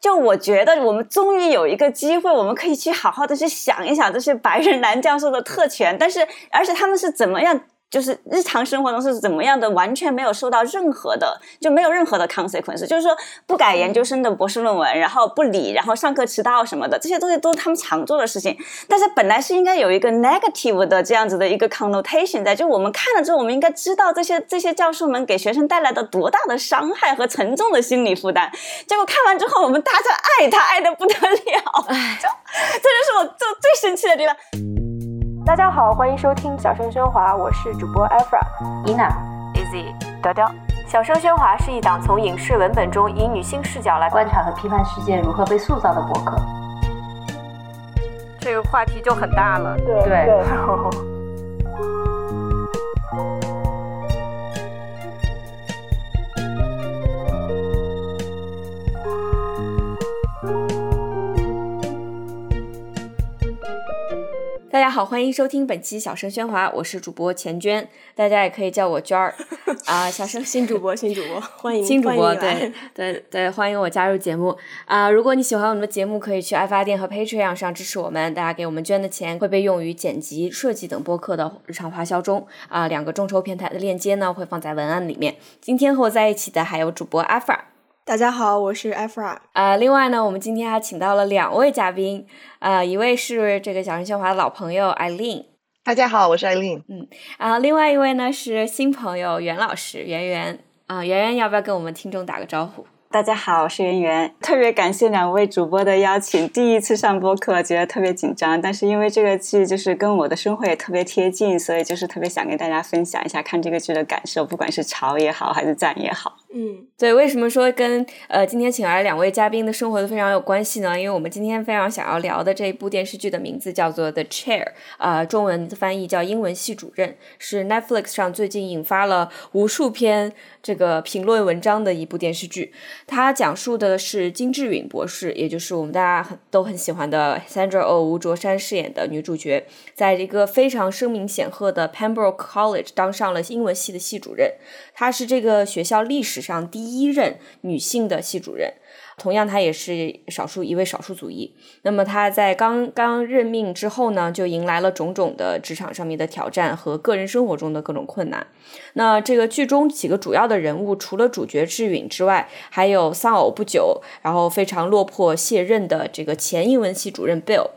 就我觉得我们终于有一个机会，我们可以去好好的去想一想这些白人男教授的特权，但是而且他们是怎么样。就是日常生活中是怎么样的，完全没有受到任何的，就没有任何的 consequence。就是说，不改研究生的博士论文，然后不理，然后上课迟到什么的，这些东西都是他们常做的事情。但是本来是应该有一个 negative 的这样子的一个 connotation 在，就我们看了之后，我们应该知道这些这些教授们给学生带来的多大的伤害和沉重的心理负担。结果看完之后，我们大家爱他爱的不得了，就这就是我最最生气的地方。大家好，欢迎收听《小声喧哗》，我是主播 Efra、Ina、Easy、雕雕。小声喧哗是一档从影视文本中以女性视角来观察和批判世界如何被塑造的博客。这个话题就很大了，对对。大家好，欢迎收听本期小声喧哗，我是主播钱娟，大家也可以叫我娟儿 啊。小声新主播，新主播，欢迎新主播，对对对，欢迎我加入节目啊！如果你喜欢我们的节目，可以去爱发电和 Patreon 上支持我们，大家给我们捐的钱会被用于剪辑、设计等播客的日常花销中啊。两个众筹平台的链接呢会放在文案里面。今天和我在一起的还有主播阿法。大家好，我是 Efra。呃，另外呢，我们今天还请到了两位嘉宾，呃，一位是这个小声喧哗的老朋友 Eileen。大家好，我是 Eileen。嗯，啊，另外一位呢是新朋友袁老师，圆圆。啊，圆圆要不要跟我们听众打个招呼？大家好，我是圆圆，特别感谢两位主播的邀请。第一次上播客，觉得特别紧张，但是因为这个剧就是跟我的生活也特别贴近，所以就是特别想跟大家分享一下看这个剧的感受，不管是潮也好，还是赞也好。嗯，对，为什么说跟呃今天请来两位嘉宾的生活都非常有关系呢？因为我们今天非常想要聊的这一部电视剧的名字叫做《The Chair》，啊，中文翻译叫英文系主任，是 Netflix 上最近引发了无数篇这个评论文章的一部电视剧。它讲述的是金智允博士，也就是我们大家很都很喜欢的 Sandra Oh 吴卓山饰演的女主角，在一个非常声名显赫的 Pembroke College 当上了英文系的系主任。她是这个学校历史上第一任女性的系主任，同样她也是少数一位少数族裔。那么她在刚刚任命之后呢，就迎来了种种的职场上面的挑战和个人生活中的各种困难。那这个剧中几个主要的人物，除了主角智允之外，还有丧偶不久，然后非常落魄卸任的这个前英文系主任 Bill，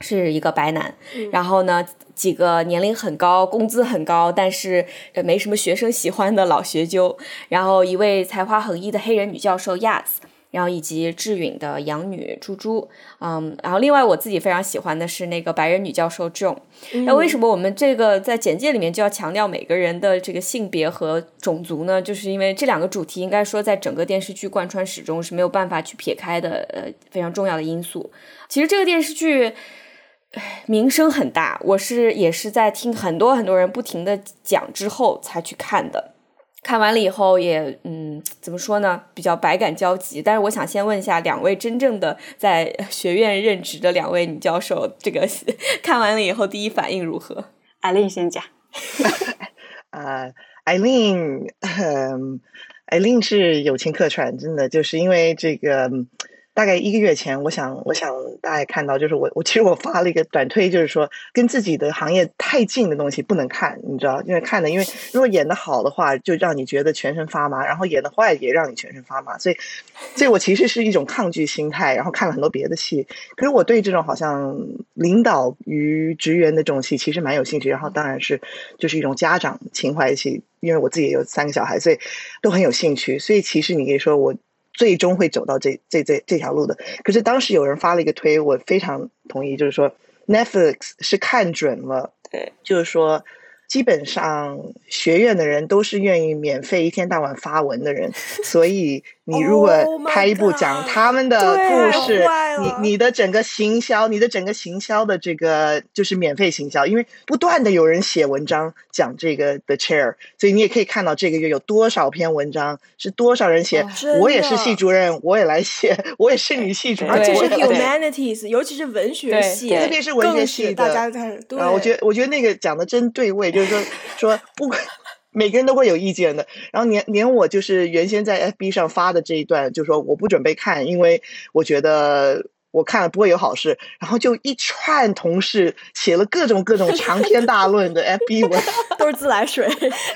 是一个白男。然后呢，几个年龄很高、工资很高，但是没什么学生喜欢的老学究。然后一位才华横溢的黑人女教授 Yaz。然后以及智允的养女猪猪，嗯，然后另外我自己非常喜欢的是那个白人女教授 John。那为什么我们这个在简介里面就要强调每个人的这个性别和种族呢？就是因为这两个主题应该说在整个电视剧贯穿始终是没有办法去撇开的，呃，非常重要的因素。其实这个电视剧名声很大，我是也是在听很多很多人不停的讲之后才去看的。看完了以后也嗯，怎么说呢？比较百感交集。但是我想先问一下两位真正的在 学院任职的两位女教授，这个 看完了以后第一反应如何？艾琳先讲。啊，艾琳，艾琳是友情客串，真的就是因为这个。大概一个月前，我想，我想大家看到，就是我，我其实我发了一个短推，就是说跟自己的行业太近的东西不能看，你知道，因为看的，因为如果演的好的话，就让你觉得全身发麻，然后演的坏也让你全身发麻，所以，所以我其实是一种抗拒心态，然后看了很多别的戏，可是我对这种好像领导与职员的这种戏其实蛮有兴趣，然后当然是就是一种家长情怀戏，因为我自己也有三个小孩，所以都很有兴趣，所以其实你可以说我。最终会走到这这这这条路的。可是当时有人发了一个推，我非常同意，就是说 Netflix 是看准了，对，就是说基本上学院的人都是愿意免费一天到晚发文的人，所以。你如果拍一部讲他们的故事，你你的整个行销，你的整个行销的这个就是免费行销，因为不断的有人写文章讲这个 The Chair，所以你也可以看到这个月有多少篇文章，是多少人写。我也是系主任，我也来写，我也是女系主任。而且是 Humanities，尤其是文学系，特别是文学系的，大家看。啊，我觉得我觉得那个讲的真对味，就是说说不管。每个人都会有意见的。然后连连我就是原先在 FB 上发的这一段，就说我不准备看，因为我觉得。我看了不会有好事，然后就一串同事写了各种各种长篇大论的 FB 文，都是自来水，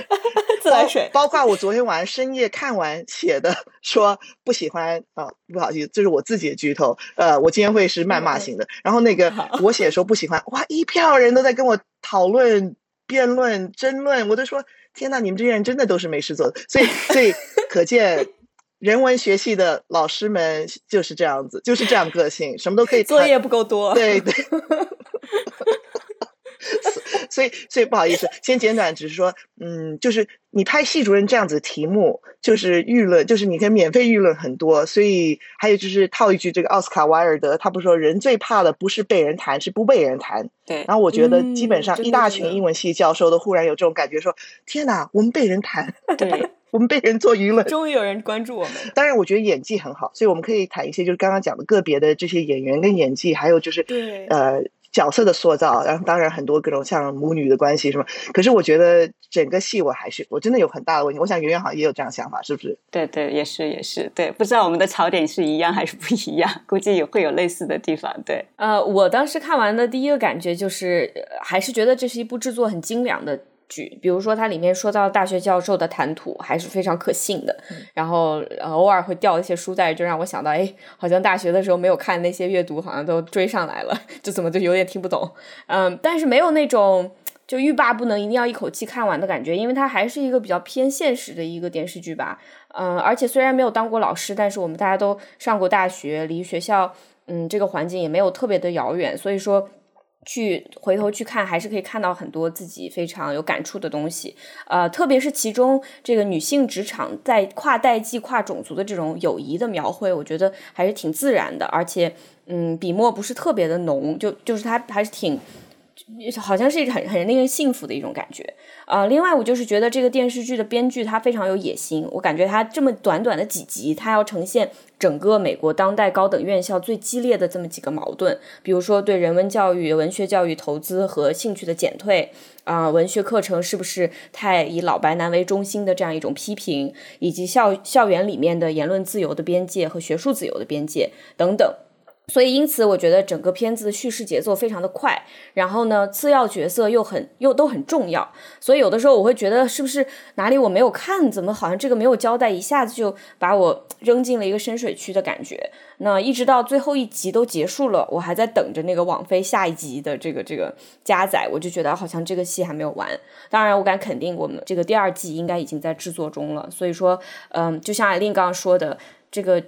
自来水。包括我昨天晚上深夜看完写的，说不喜欢啊，不好意思，这是我自己的剧透。呃，我今天会是谩骂型的。然后那个我写说不喜欢，哇，一票人都在跟我讨论、辩论、争论，我都说天呐，你们这些人真的都是没事做的。所以，所以可见。人文学系的老师们就是这样子，就是这样个性，什么都可以。作业不够多。对对。所以，所以不好意思，先简短，只是说，嗯，就是你拍系主任这样子题目，就是舆论，就是你可以免费舆论很多。所以，还有就是套一句这个奥斯卡瓦尔德，他不说人最怕的不是被人谈，是不被人谈。对。然后我觉得，基本上一大群英文系教授都忽然有这种感觉，说：天哪，我们被人谈。对。我们被人做舆论，终于有人关注我们。当然，我觉得演技很好，所以我们可以谈一些，就是刚刚讲的个别的这些演员跟演技，还有就是对呃角色的塑造。然后，当然很多各种像母女的关系什么。可是，我觉得整个戏我还是我真的有很大的问题。我想圆圆好像也有这样想法，是不是？对对，也是也是对。不知道我们的槽点是一样还是不一样？估计也会有类似的地方。对，呃，我当时看完的第一个感觉就是，还是觉得这是一部制作很精良的。剧，比如说它里面说到大学教授的谈吐还是非常可信的，然后偶尔会掉一些书袋，就让我想到，哎，好像大学的时候没有看那些阅读，好像都追上来了，就怎么就有点听不懂，嗯，但是没有那种就欲罢不能，一定要一口气看完的感觉，因为它还是一个比较偏现实的一个电视剧吧，嗯，而且虽然没有当过老师，但是我们大家都上过大学，离学校，嗯，这个环境也没有特别的遥远，所以说。去回头去看，还是可以看到很多自己非常有感触的东西。呃，特别是其中这个女性职场在跨代际、跨种族的这种友谊的描绘，我觉得还是挺自然的，而且，嗯，笔墨不是特别的浓，就就是它还是挺。好像是一个很很令人幸福的一种感觉，呃，另外我就是觉得这个电视剧的编剧他非常有野心，我感觉他这么短短的几集，他要呈现整个美国当代高等院校最激烈的这么几个矛盾，比如说对人文教育、文学教育投资和兴趣的减退，啊，文学课程是不是太以老白男为中心的这样一种批评，以及校校园里面的言论自由的边界和学术自由的边界等等。所以，因此，我觉得整个片子的叙事节奏非常的快，然后呢，次要角色又很又都很重要，所以有的时候我会觉得是不是哪里我没有看，怎么好像这个没有交代，一下子就把我扔进了一个深水区的感觉。那一直到最后一集都结束了，我还在等着那个网飞下一集的这个这个加载，我就觉得好像这个戏还没有完。当然，我敢肯定，我们这个第二季应该已经在制作中了。所以说，嗯，就像艾琳刚刚说的，这个。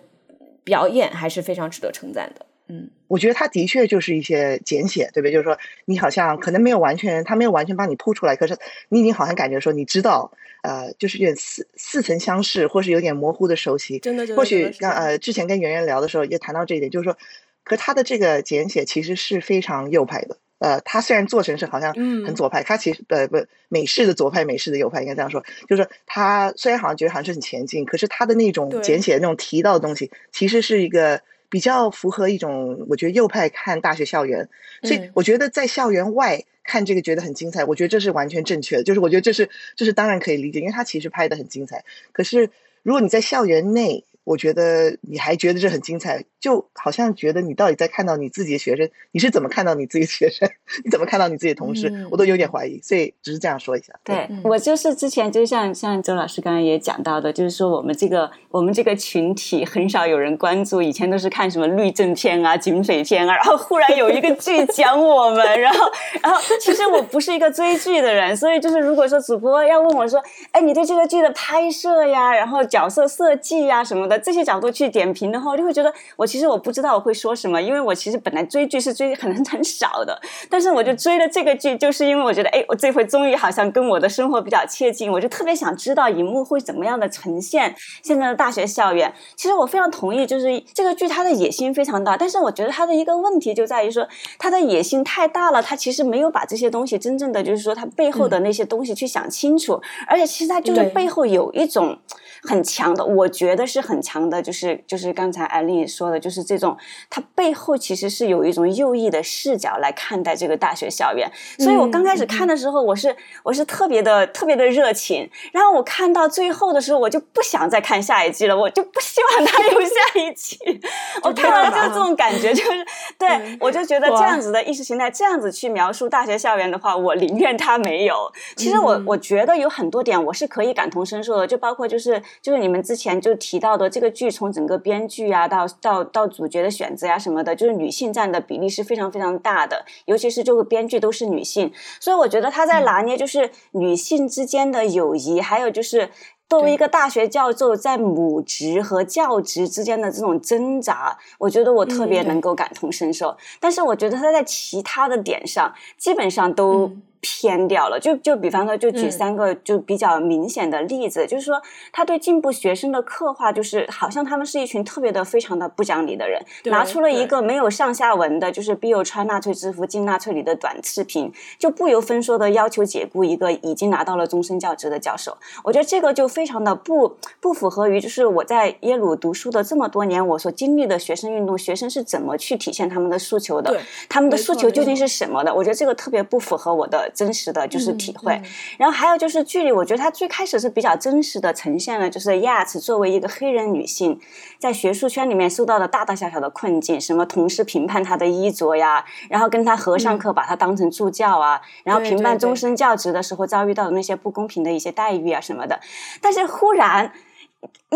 表演还是非常值得称赞的，嗯，我觉得他的确就是一些简写，对不对？就是说，你好像可能没有完全，他没有完全帮你铺出来，可是你已经好像感觉说，你知道，呃，就是有点似似曾相识，或是有点模糊的熟悉。真的，或许刚呃之前跟圆圆聊的时候也谈到这一点，就是说，可他的这个简写其实是非常右派的。呃，他虽然做成是好像很左派，他其实呃不美式的左派，美式的右派应该这样说，就是他虽然好像觉得好像是很前进，可是他的那种简写那种提到的东西，其实是一个比较符合一种我觉得右派看大学校园，所以我觉得在校园外看这个觉得很精彩，我觉得这是完全正确的，就是我觉得这是这是当然可以理解，因为他其实拍的很精彩，可是如果你在校园内。我觉得你还觉得这很精彩，就好像觉得你到底在看到你自己的学生，你是怎么看到你自己的学生？你怎么看到你自己的同事？我都有点怀疑，所以只是这样说一下。对我就是之前就像像周老师刚刚也讲到的，就是说我们这个我们这个群体很少有人关注，以前都是看什么律政片啊、警匪片啊，然后忽然有一个剧讲我们，然后然后其实我不是一个追剧的人，所以就是如果说主播要问我说，哎，你对这个剧的拍摄呀，然后角色设计呀什么的。这些角度去点评的话，我就会觉得我其实我不知道我会说什么，因为我其实本来追剧是追很很少的，但是我就追了这个剧，就是因为我觉得，哎，我这回终于好像跟我的生活比较切近，我就特别想知道荧幕会怎么样的呈现现在的大学校园。其实我非常同意，就是这个剧它的野心非常大，但是我觉得它的一个问题就在于说，它的野心太大了，它其实没有把这些东西真正的就是说它背后的那些东西去想清楚，而且其实它就是背后有一种很强的，我觉得是很。强的，就是就是刚才艾丽说的，就是这种它背后其实是有一种右翼的视角来看待这个大学校园。所以我刚开始看的时候，我是我是特别的特别的热情，然后我看到最后的时候，我就不想再看下一季了，我就不希望它有下一季。我看完就这种感觉，就是对我就觉得这样子的意识形态，这样子去描述大学校园的话，我宁愿它没有。其实我我觉得有很多点我是可以感同身受的，就包括就是就是你们之前就提到的这个剧从整个编剧啊到到到主角的选择呀什么的，就是女性占的比例是非常非常大的，尤其是这个编剧都是女性，所以我觉得她在拿捏就是女性之间的友谊，还有就是作为一个大学教授在母职和教职之间的这种挣扎，我觉得我特别能够感同身受。但是我觉得他在其他的点上基本上都。偏掉了，就就比方说，就举三个就比较明显的例子，就是说他对进步学生的刻画，就是好像他们是一群特别的、非常的不讲理的人，拿出了一个没有上下文的，就是 Bill 穿纳粹制服进纳粹里的短视频，就不由分说的要求解雇一个已经拿到了终身教职的教授。我觉得这个就非常的不不符合于，就是我在耶鲁读书的这么多年，我所经历的学生运动，学生是怎么去体现他们的诉求的，他们的诉求究竟是什么的？我觉得这个特别不符合我的。真实的就是体会，然后还有就是剧里，我觉得他最开始是比较真实的呈现了，就是 Yates 作为一个黑人女性，在学术圈里面受到的大大小小的困境，什么同事评判她的衣着呀，然后跟她合上课把她当成助教啊，然后评判终身教职的时候遭遇到的那些不公平的一些待遇啊什么的，但是忽然。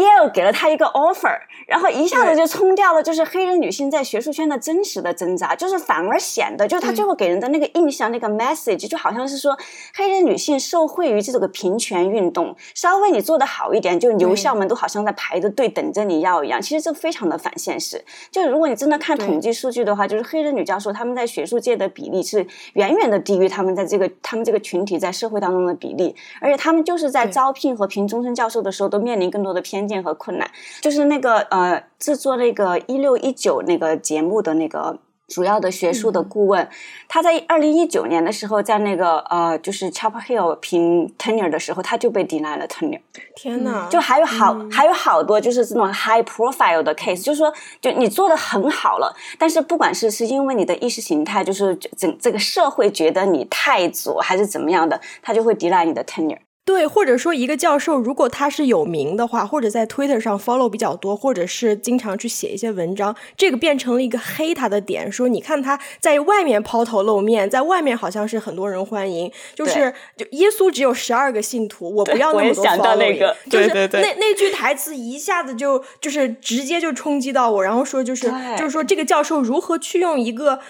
Yale 给了他一个 offer，然后一下子就冲掉了，就是黑人女性在学术圈的真实的挣扎，就是反而显得，就是他最后给人的那个印象，那个 message 就好像是说，黑人女性受惠于这个平权运动，稍微你做的好一点，就留校们都好像在排着队等着你要一样。其实这非常的反现实。就如果你真的看统计数据的话，就是黑人女教授他们在学术界的比例是远远的低于他们在这个他们这个群体在社会当中的比例，而且他们就是在招聘和评终身教授的时候都面临更多的偏。见和困难，就是那个呃，制作那个一六一九那个节目的那个主要的学术的顾问，他在二零一九年的时候，在那个呃，就是 Chapel Hill 评 tenure 的时候，他就被 deny 了 tenure。天呐，就还有好还有好多就是这种 high profile 的 case，就是说，就你做的很好了，但是不管是是因为你的意识形态，就是整这个社会觉得你太左还是怎么样的，他就会 deny 你的 tenure。对，或者说一个教授，如果他是有名的话，或者在 Twitter 上 follow 比较多，或者是经常去写一些文章，这个变成了一个黑他的点。说你看他在外面抛头露面，在外面好像是很多人欢迎，就是就耶稣只有十二个信徒，我不要那么多 follow。就是那那句台词一下子就就是直接就冲击到我，然后说就是就是说这个教授如何去用一个。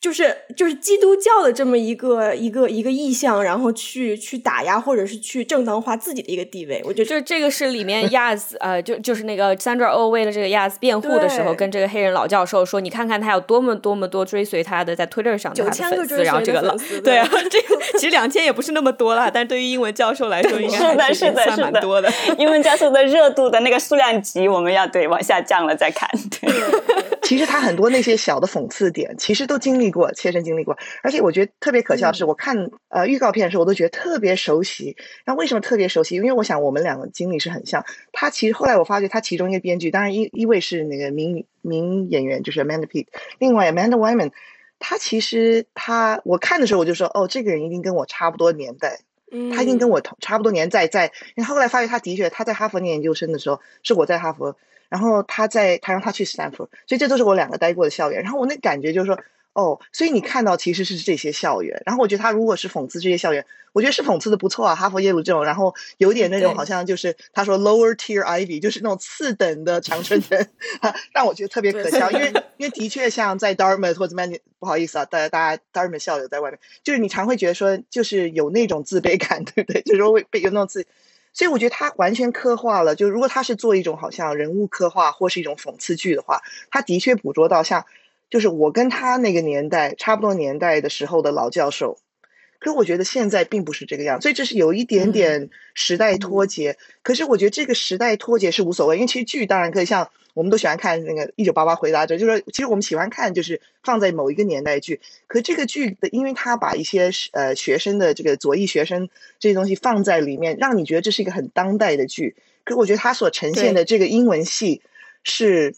就是就是基督教的这么一个一个一个意向，然后去去打压或者是去正当化自己的一个地位，我觉得就这个是里面 Yaz 呃，就就是那个 Sandra Oh 为了这个 Yaz 辩护的时候，跟这个黑人老教授说，你看看他有多么多么多追随他的在 Twitter 上九千个追随的粉丝，对啊，这个其实两千也不是那么多了，但对于英文教授来说，应该是的，是的，算蛮多的。英文教授的热度的那个数量级，我们要对往下降了再看。对，其实他很多那些小的讽刺点，其实都经历过，切身经历过。而且我觉得特别可笑的是，我看呃预告片的时候，我都觉得特别熟悉。那为什么特别熟悉？因为我想我们两个经历是很像。他其实后来我发觉，他其中一个编剧，当然一一位是那个名名演员，就是 Amanda Peet，另外 Amanda Wyman，他其实他我看的时候我就说，哦，这个人一定跟我差不多年代，他已经跟我同差不多年在在。然后后来发觉他的确他在哈佛念研究生的时候，是我在哈佛，然后他在他让他去斯坦福，所以这都是我两个待过的校园。然后我那感觉就是说。哦，所以你看到其实是这些校园，然后我觉得他如果是讽刺这些校园，我觉得是讽刺的不错啊，哈佛、耶鲁这种，然后有点那种好像就是他说 lower tier ivy，就是那种次等的长春人，让我觉得特别可笑，因为因为的确像在 Dartmouth 或者 Man，不好意思啊，大家大家 Dartmouth 校友在外面，就是你常会觉得说就是有那种自卑感，对不对？就是会被有那种自，所以我觉得他完全刻画了，就如果他是做一种好像人物刻画或是一种讽刺剧的话，他的确捕捉到像。就是我跟他那个年代差不多年代的时候的老教授，可是我觉得现在并不是这个样，所以这是有一点点时代脱节。可是我觉得这个时代脱节是无所谓，因为其实剧当然可以像我们都喜欢看那个《一九八八回答者》，就是其实我们喜欢看就是放在某一个年代剧。可这个剧的，因为他把一些呃学生的这个左翼学生这些东西放在里面，让你觉得这是一个很当代的剧。可我觉得他所呈现的这个英文系是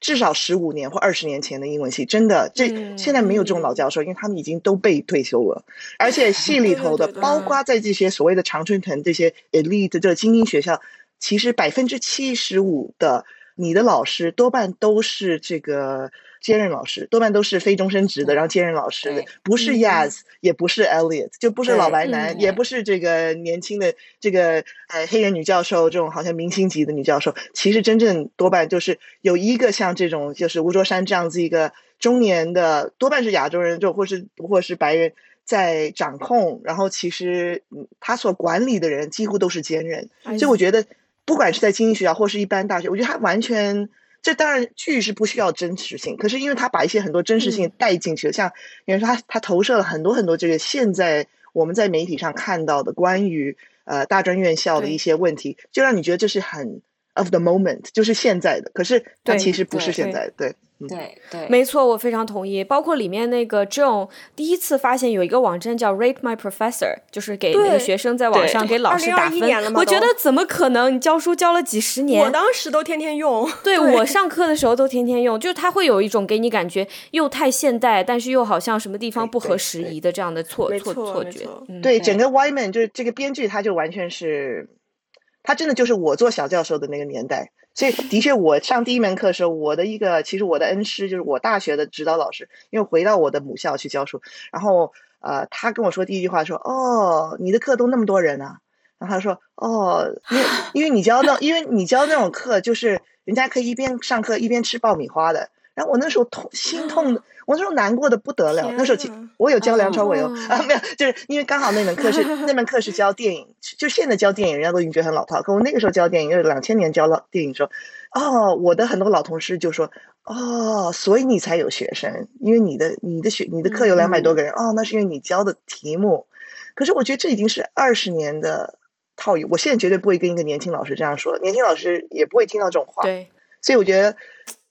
至少十五年或二十年前的英文系，真的，这嗯现在没有这种老教授，因为他们已经都被退休了。而且系里头的，对对对包括在这些所谓的常春藤这些 elite 的精英学校，其实百分之七十五的你的老师多半都是这个兼任老师，多半都是非终身职的，然后兼任老师的，不是 Yaz，、也不是 Elliot，就不是老白男，嗯。也不是这个年轻的这个呃黑人女教授这种好像明星级的女教授，其实真正多半就是有一个像这种就是吴卓山这样子一个中年的，多半是亚洲人，就或是或是白人。在掌控，然后其实嗯他所管理的人几乎都是兼任，哎所以我觉得，不管是在精英学校或是一般大学，我觉得他完全，这当然剧是不需要真实性，可是因为他把一些很多真实性带进去了，像比如说他他投射了很多很多这个现在我们在媒体上看到的关于呃大专院校的一些问题，就让你觉得这是很 of the moment，就是现在的，可是它其实不是现在的，对。对对，没错，我非常同意。包括里面那个 John 第一次发现有一个网站叫 Rate My Professor，就是给那个学生在网上给老师打2021年了分。我觉得怎么可能？你教书教了几十年，我当时都天天用。对我上课的时候都天天用，就是它会有一种给你感觉又太现代，但是又好像什么地方不合对对时宜的这样的错错错错觉对整个 Wyman 就是这个编剧，他就完全是，他真的就是我做小教授的那个年代。所以的确，我上第一门课的时候，我的一个其实我的恩师就是我大学的指导老师，因为回到我的母校去教书，然后呃，他跟我说第一句话说：“哦，你的课都那么多人啊。”然后他说：“哦，因为因为你教那因为你教那种课，就是人家可以一边上课一边吃爆米花的。”然后我那时候痛心痛的，我那时候难过的不得了。那时候我有教梁朝伟哦，哦啊没有，就是因为刚好那门课是 那门课是教电影，就现在教电影人家都已经觉得很老套，可我那个时候教电影，就是两千年教老电影的时候，哦，我的很多老同事就说，哦，所以你才有学生，因为你的你的学你的课有两百多个人，哦，那是因为你教的题目。可是我觉得这已经是二十年的套语，我现在绝对不会跟一个年轻老师这样说，年轻老师也不会听到这种话。对所以我觉得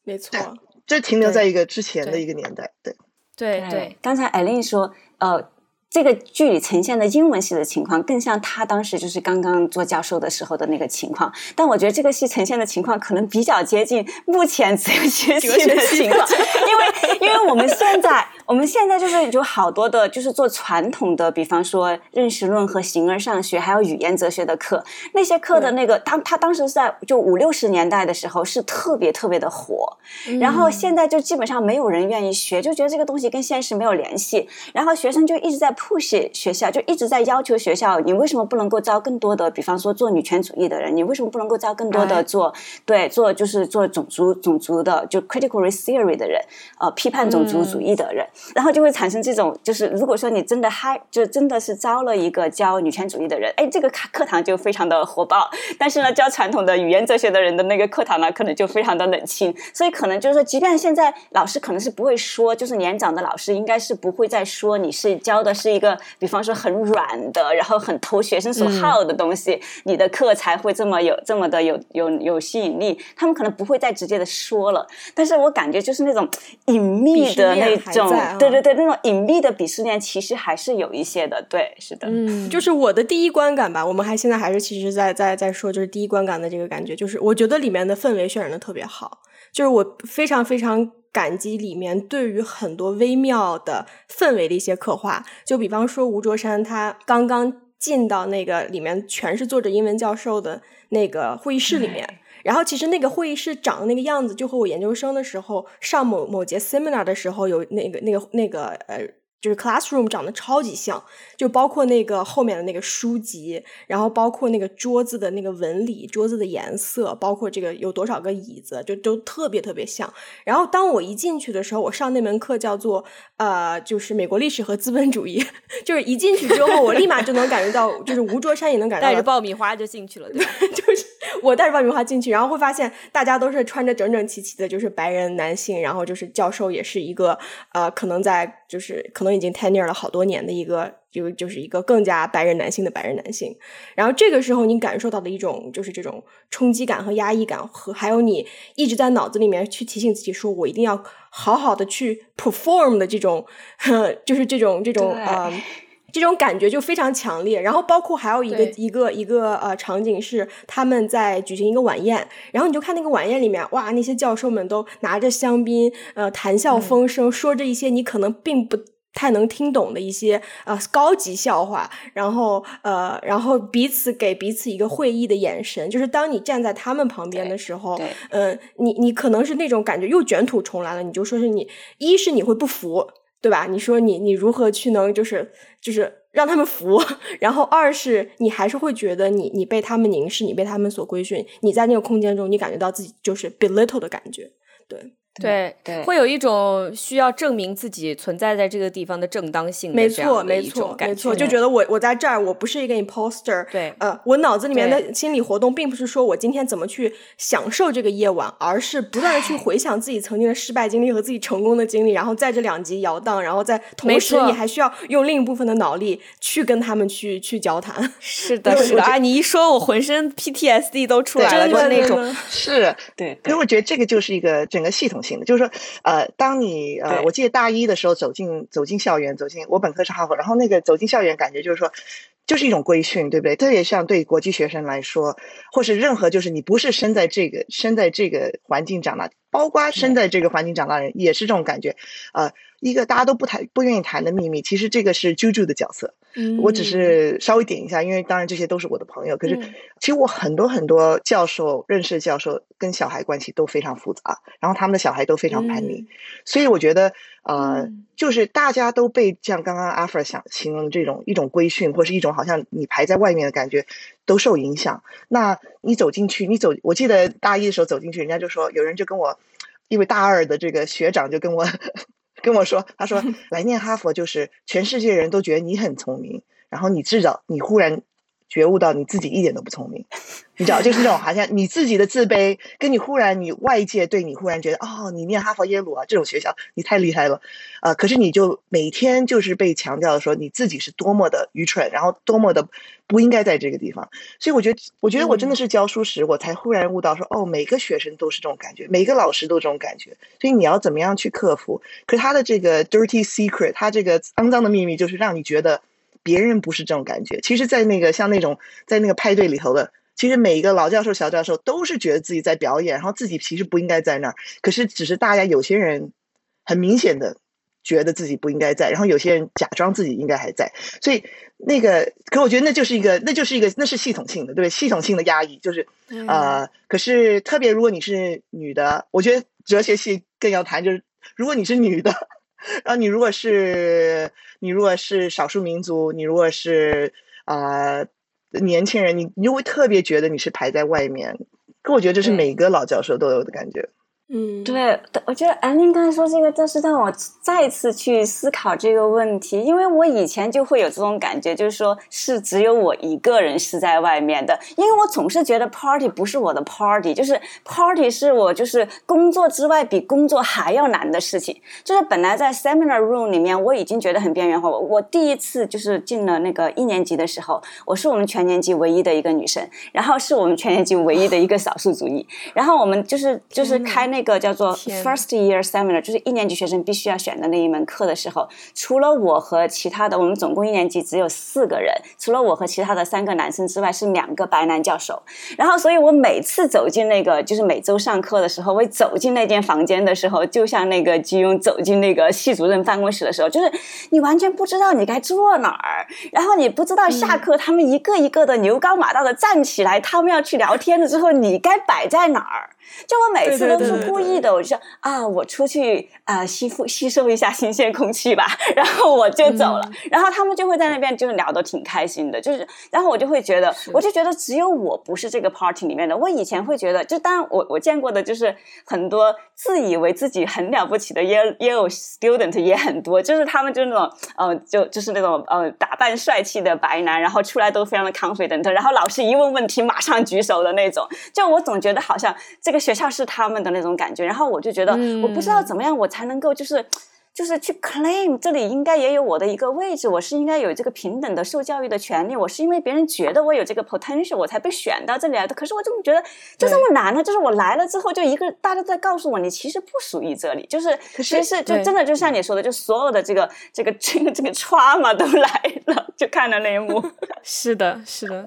没错，这停留在一个之前的一个年代，对。对对，刚才艾琳说，呃，这个剧里呈现的英文系的情况，更像他当时就是刚刚做教授的时候的那个情况。但我觉得这个戏呈现的情况可能比较接近目前 哲学系的情况，因为因为我们现在我们现在就是有好多的，就是做传统的，比方说认识论和形而上学，还有语言哲学的课，那些课的那个当他当时是在就五六十年代的时候是特别特别的火，然后现在就基本上没有人愿意学，就觉得这个东西跟现实没有联系，然后学生就一直在 push 学校，就一直在要求学校，你为什么不能够招更多的，比方说做女权主义的人，你为什么不能够招更多的哎。做、对做就是做种族种族的就 critical race theory 的人，呃，批判种族主义的人，然后就会产生这种，就是如果说你真的嗨，就真的是招了一个教女权主义的人，哎，这个课课堂就非常的火爆，但是呢，教传统的语言哲学的人的那个课堂呢，可能就非常的冷清，所以可能就是说，即便现在老师可能是不会说，就是年长的老师应该是不会再说你是教的是一个，比方说很软的，然后很投学生所好的东西，你的课才会这么有这么的有有有吸引力，他们可能不会再直接的说了，但是我感觉就是那种隐秘的那种对对对，那种隐秘的鄙视链其实还是有一些的，对，是的，嗯，就是我的第一观感吧。我们还现在还是其实在在在说，就是第一观感的这个感觉，就是我觉得里面的氛围渲染的特别好，就是我非常非常感激里面对于很多微妙的氛围的一些刻画。就比方说吴卓山他刚刚进到那个里面全是坐着英文教授的那个会议室里面。然后其实那个会议室长的那个样子，就和我研究生的时候上某某节 seminar 的时候有那个那个那个呃，就是 classroom 长得超级像，就包括那个后面的那个书籍，然后包括那个桌子的那个纹理、桌子的颜色，包括这个有多少个椅子，就都特别特别像。然后当我一进去的时候，我上那门课叫做呃，就是美国历史和资本主义，就是一进去之后，我立马就能感觉到，就是吴卓山也能感觉到带着爆米花就进去了，对吧？就是我带着爆米花进去，然后会发现大家都是穿着整整齐齐的，就是白人男性，然后就是教授也是一个呃，可能在就是可能已经 tenure 了好多年的一个，就就是一个更加白人男性的白人男性。然后这个时候你感受到的一种就是这种冲击感和压抑感，和还有你一直在脑子里面去提醒自己说，我一定要好好的去 perform 的这种，就是这种这种呃。这种感觉就非常强烈。然后包括还有一个一个一个呃场景是他们在举行一个晚宴，然后你就看那个晚宴里面，哇，那些教授们都拿着香槟，呃，谈笑风生，说着一些你可能并不。太能听懂的一些呃高级笑话，然后呃，然后彼此给彼此一个会意的眼神，就是当你站在他们旁边的时候，对嗯、你你可能是那种感觉又卷土重来了，你就说是你一是你会不服，对吧？你说你你如何去能就是就是让他们服，然后二是你还是会觉得你你被他们凝视，你被他们所规训，你在那个空间中，你感觉到自己就是 belittle 的感觉，对。对对会有一种需要证明自己存在在这个地方的正当性的没错，这样的没一种错，没感觉错，就觉得我我在这儿，我不是一个 imposter。对呃，我脑子里面的心理活动，并不是说我今天怎么去享受这个夜晚，而是不断的去回想自己曾经的失败经历和自己成功的经历，然后在这两极摇荡，然后在同时你还需要用另一部分的脑力去跟他们去去交谈。是 的，是的啊！你一说，我浑身 PTSD 都出来了，真就是那种是，对因为我觉得这个就是一个整个系统就是说，呃，当你呃，我记得大一的时候走进走进校园，走进我本科是哈佛，然后那个走进校园，感觉就是说，就是一种规训，对不对？特别像对国际学生来说，或是任何就是你不是生在这个生在这个环境长大，包括生在这个环境长大的人，也是这种感觉。呃，一个大家都不谈不愿意谈的秘密，其实这个是 Juju 的角色。我只是稍微点一下，因为当然这些都是我的朋友。可是嗯其实我很多很多教授认识的教授跟小孩关系都非常复杂，然后他们的小孩都非常叛逆，所以我觉得呃，就是大家都被像刚刚阿弗尔想形容的这种一种规训，或是一种好像你排在外面的感觉，都受影响。那你走进去，你走，我记得大一的时候走进去，人家就说有人就跟我，因为大二的这个学长就跟我跟我说，他说 来念哈佛就是全世界人都觉得你很聪明，然后你至少你忽然觉悟到你自己一点都不聪明，你知道，就是那种好像你自己的自卑，跟你忽然你外界对你忽然觉得哦，你念哈佛耶鲁啊这种学校你太厉害了，呃，可是你就每天就是被强调说你自己是多么的愚蠢，然后多么的不应该在这个地方，所以我觉得，我觉得我真的是教书时，我才忽然悟到说，哦，每个学生都是这种感觉，每个老师都这种感觉，所以你要怎么样去克服？可是他的这个 dirty secret，他这个肮脏的秘密，就是让你觉得别人不是这种感觉。其实，在那个像那种在那个派对里头的。其实每一个老教授、小教授都是觉得自己在表演，然后自己其实不应该在那儿。可是只是大家有些人很明显的觉得自己不应该在，然后有些人假装自己应该还在。所以那个，可我觉得那就是一个，那就是一个，那是系统性的，对？系统性的压抑，就是呃，可是特别如果你是女的，我觉得哲学系更要谈，就是如果你是女的，然后你如果是你如果是少数民族，你如果是呃年轻人，你你就会特别觉得你是排在外面。可我觉得这是每个老教授都有的感觉。嗯，对，我觉得安妮刚才说这个，就是让我再次去思考这个问题，因为我以前就会有这种感觉，就是说是只有我一个人是在外面的，因为我总是觉得 party 不是我的 party，就是 party 是我就是工作之外比工作还要难的事情。就是本来在 seminar room 里面我已经觉得很边缘化，我我第一次就是进了那个一年级的时候，我是我们全年级唯一的一个女生，然后是我们全年级唯一的一个少数族裔，然后我们就是就是开那个叫做 first year seminar，就是一年级学生必须要选的那一门课的时候，除了我和其他的，我们总共一年级只有四个人，除了我和其他的三个男生之外，是两个白男教授。然后，所以我每次走进那个，就是每周上课的时候，我走进那间房间的时候，就像那个金庸走进那个系主任办公室的时候，就是你完全不知道你该坐哪儿，然后你不知道下课他们一个一个的牛高马大的站起来，他们要去聊天了之后，你该摆在哪儿？就我每次都是故意的，我就说啊，我出去啊、呃吸附吸收一下新鲜空气吧，然后我就走了，然后他们就会在那边就是聊得挺开心的，就是然后我就会觉得，我就觉得只有我不是这个 party 里面的。我以前会觉得，就当然我我见过的就是很多自以为自己很了不起的 Yale Yale student 也很多，就是他们就是那种呃就就是那种呃打扮帅气的白男，然后出来都非常的 confident，然后老师一问问题马上举手的那种，就我总觉得好像这个学校是他们的那种感觉，然后我就觉得、我不知道怎么样我才能够就是。就是去 claim 这里应该也有我的一个位置，我是应该有这个平等的受教育的权利，我是因为别人觉得我有这个 potential 我才被选到这里来的。可是我怎么觉得就这么难呢？就是我来了之后，就一个大家在告诉我，你其实不属于这里，就是其实是就真的就像你说的，就所有的这个这个这个这个 trauma 都来了，就看到那一幕。是的，是的。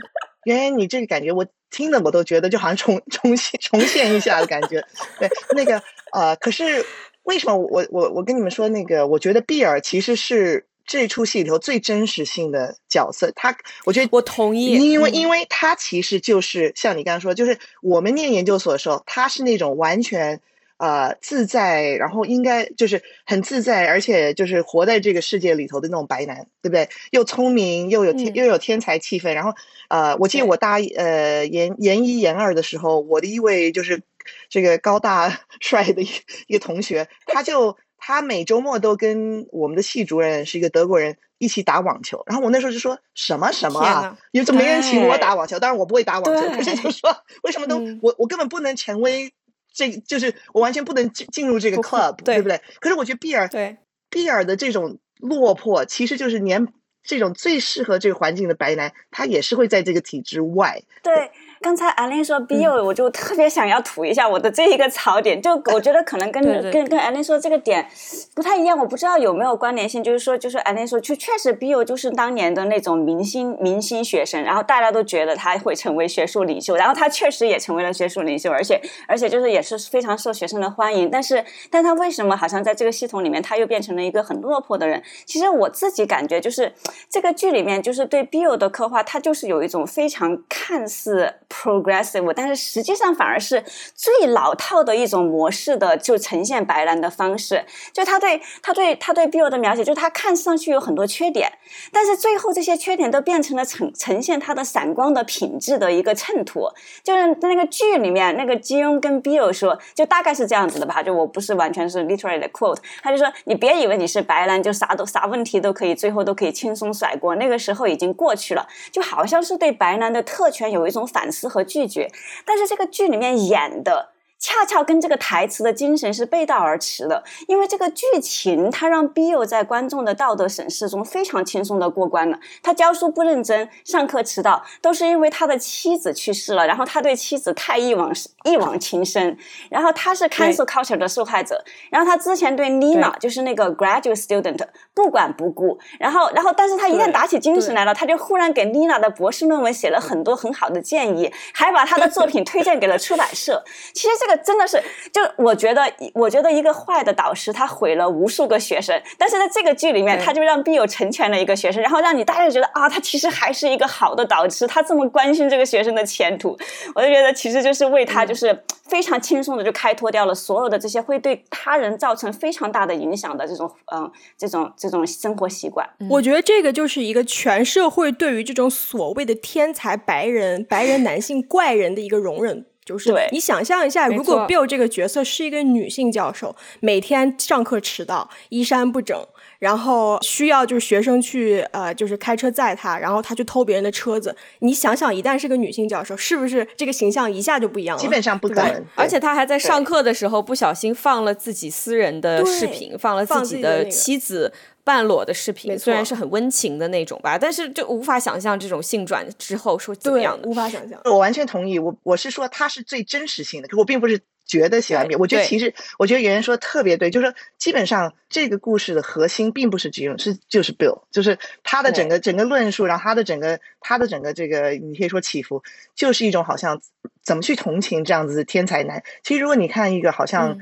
圆圆，你这个感觉我听的我都觉得就好像重 重现重现一下的感觉。对，那个呃，可是。为什么我我我跟你们说那个？我觉得比尔其实是这出戏里头最真实性的角色。他，我觉得我同意，因为因为他其实就是像你刚刚说，就是我们念研究所的时候，他是那种完全呃自在，然后应该就是很自在，而且就是活在这个世界里头的那种白男，对不对？又聪明又有天又有天才气氛。然后呃，我记得我大呃研研一研二的时候，我的一位就是。这个高大 帅的一一个同学，他就他每周末都跟我们的系主任是一个德国人一起打网球。然后我那时候就说什么什么啊，因为怎么没人请我打网球？当然我不会打网球，可是就说为什么都我我根本不能成为这，就是我完全不能进进入这个 club，对不对？可是我觉得比尔对比尔的这种落魄，其实就是连这种最适合这个环境的白男，他也是会在这个体制外。对。刚才安林说 B U，我就特别想要吐一下我的这一个槽点，就我觉得可能跟跟跟安林说这个点不太一样，我不知道有没有关联性。就是说，就是安林说，就确实 B U 就是当年的那种明星明星学生，然后大家都觉得他会成为学术领袖，然后他确实也成为了学术领袖，而且而且就是也是非常受学生的欢迎。但是，但他为什么好像在这个系统里面他又变成了一个很落魄的人？其实我自己感觉就是这个剧里面就是对 B U 的刻画，他就是有一种非常看似。progressive，但是实际上反而是最老套的一种模式的，就呈现白兰的方式。就他对他对他对 Bill 的描写，就他看上去有很多缺点，但是最后这些缺点都变成了呈呈现他的闪光的品质的一个衬托。就是那个剧里面，那个金庸跟 Bill 说，就大概是这样子的吧。就我不是完全是 literally 的 quote，他就说：“你别以为你是白兰，就啥都啥问题都可以，最后都可以轻松甩锅。那个时候已经过去了。”就好像是对白兰的特权有一种反思。和拒绝，但是这个剧里面演的。恰恰跟这个台词的精神是背道而驰的，因为这个剧情它让 Bill 在观众的道德审视中非常轻松的过关了。他教书不认真，上课迟到，都是因为他的妻子去世了，然后他对妻子太一往一往情深，然后他是 cancel culture 的受害者，然后他之前对 Nina 就是那个 graduate student 不管不顾，然后然后但是他一旦打起精神来了，他就忽然给 Nina 的博士论文写了很多很好的建议，还把他的作品推荐给了出版社。其实这个。真的是，就我觉得，我觉得一个坏的导师，他毁了无数个学生。但是在这个剧里面，他就让 Bill 成全了一个学生，然后让你大家觉得啊，他其实还是一个好的导师，他这么关心这个学生的前途。我就觉得，其实就是为他，就是非常轻松的就开脱掉了所有的这些会对他人造成非常大的影响的这种，嗯，这种这种生活习惯。我觉得这个就是一个全社会对于这种所谓的天才白人、白人男性怪人的一个容忍。就是你想象一下，如果 Bill 这个角色是一个女性教授，每天上课迟到，衣衫不整，然后需要就是学生去呃，就是开车载他，然后他去偷别人的车子。你想想，一旦是个女性教授，是不是这个形象一下就不一样了？基本上不可能。而且他还在上课的时候不小心放了自己私人的视频，放了自己的妻子。半裸的视频虽然是很温情的那种吧，但是就无法想象这种性转之后是怎么样的。无法想象。我完全同意。我我是说，它是最真实性的。可我并不是觉得喜欢变。我觉得其实，我觉得圆圆说的特别对，就是说，基本上这个故事的核心并不是吉永，是就是 Bill，就是他的整个整个论述，然后他的整个他的整个这个，你可以说起伏，就是一种好像怎么去同情这样子的天才男。其实如果你看一个好像，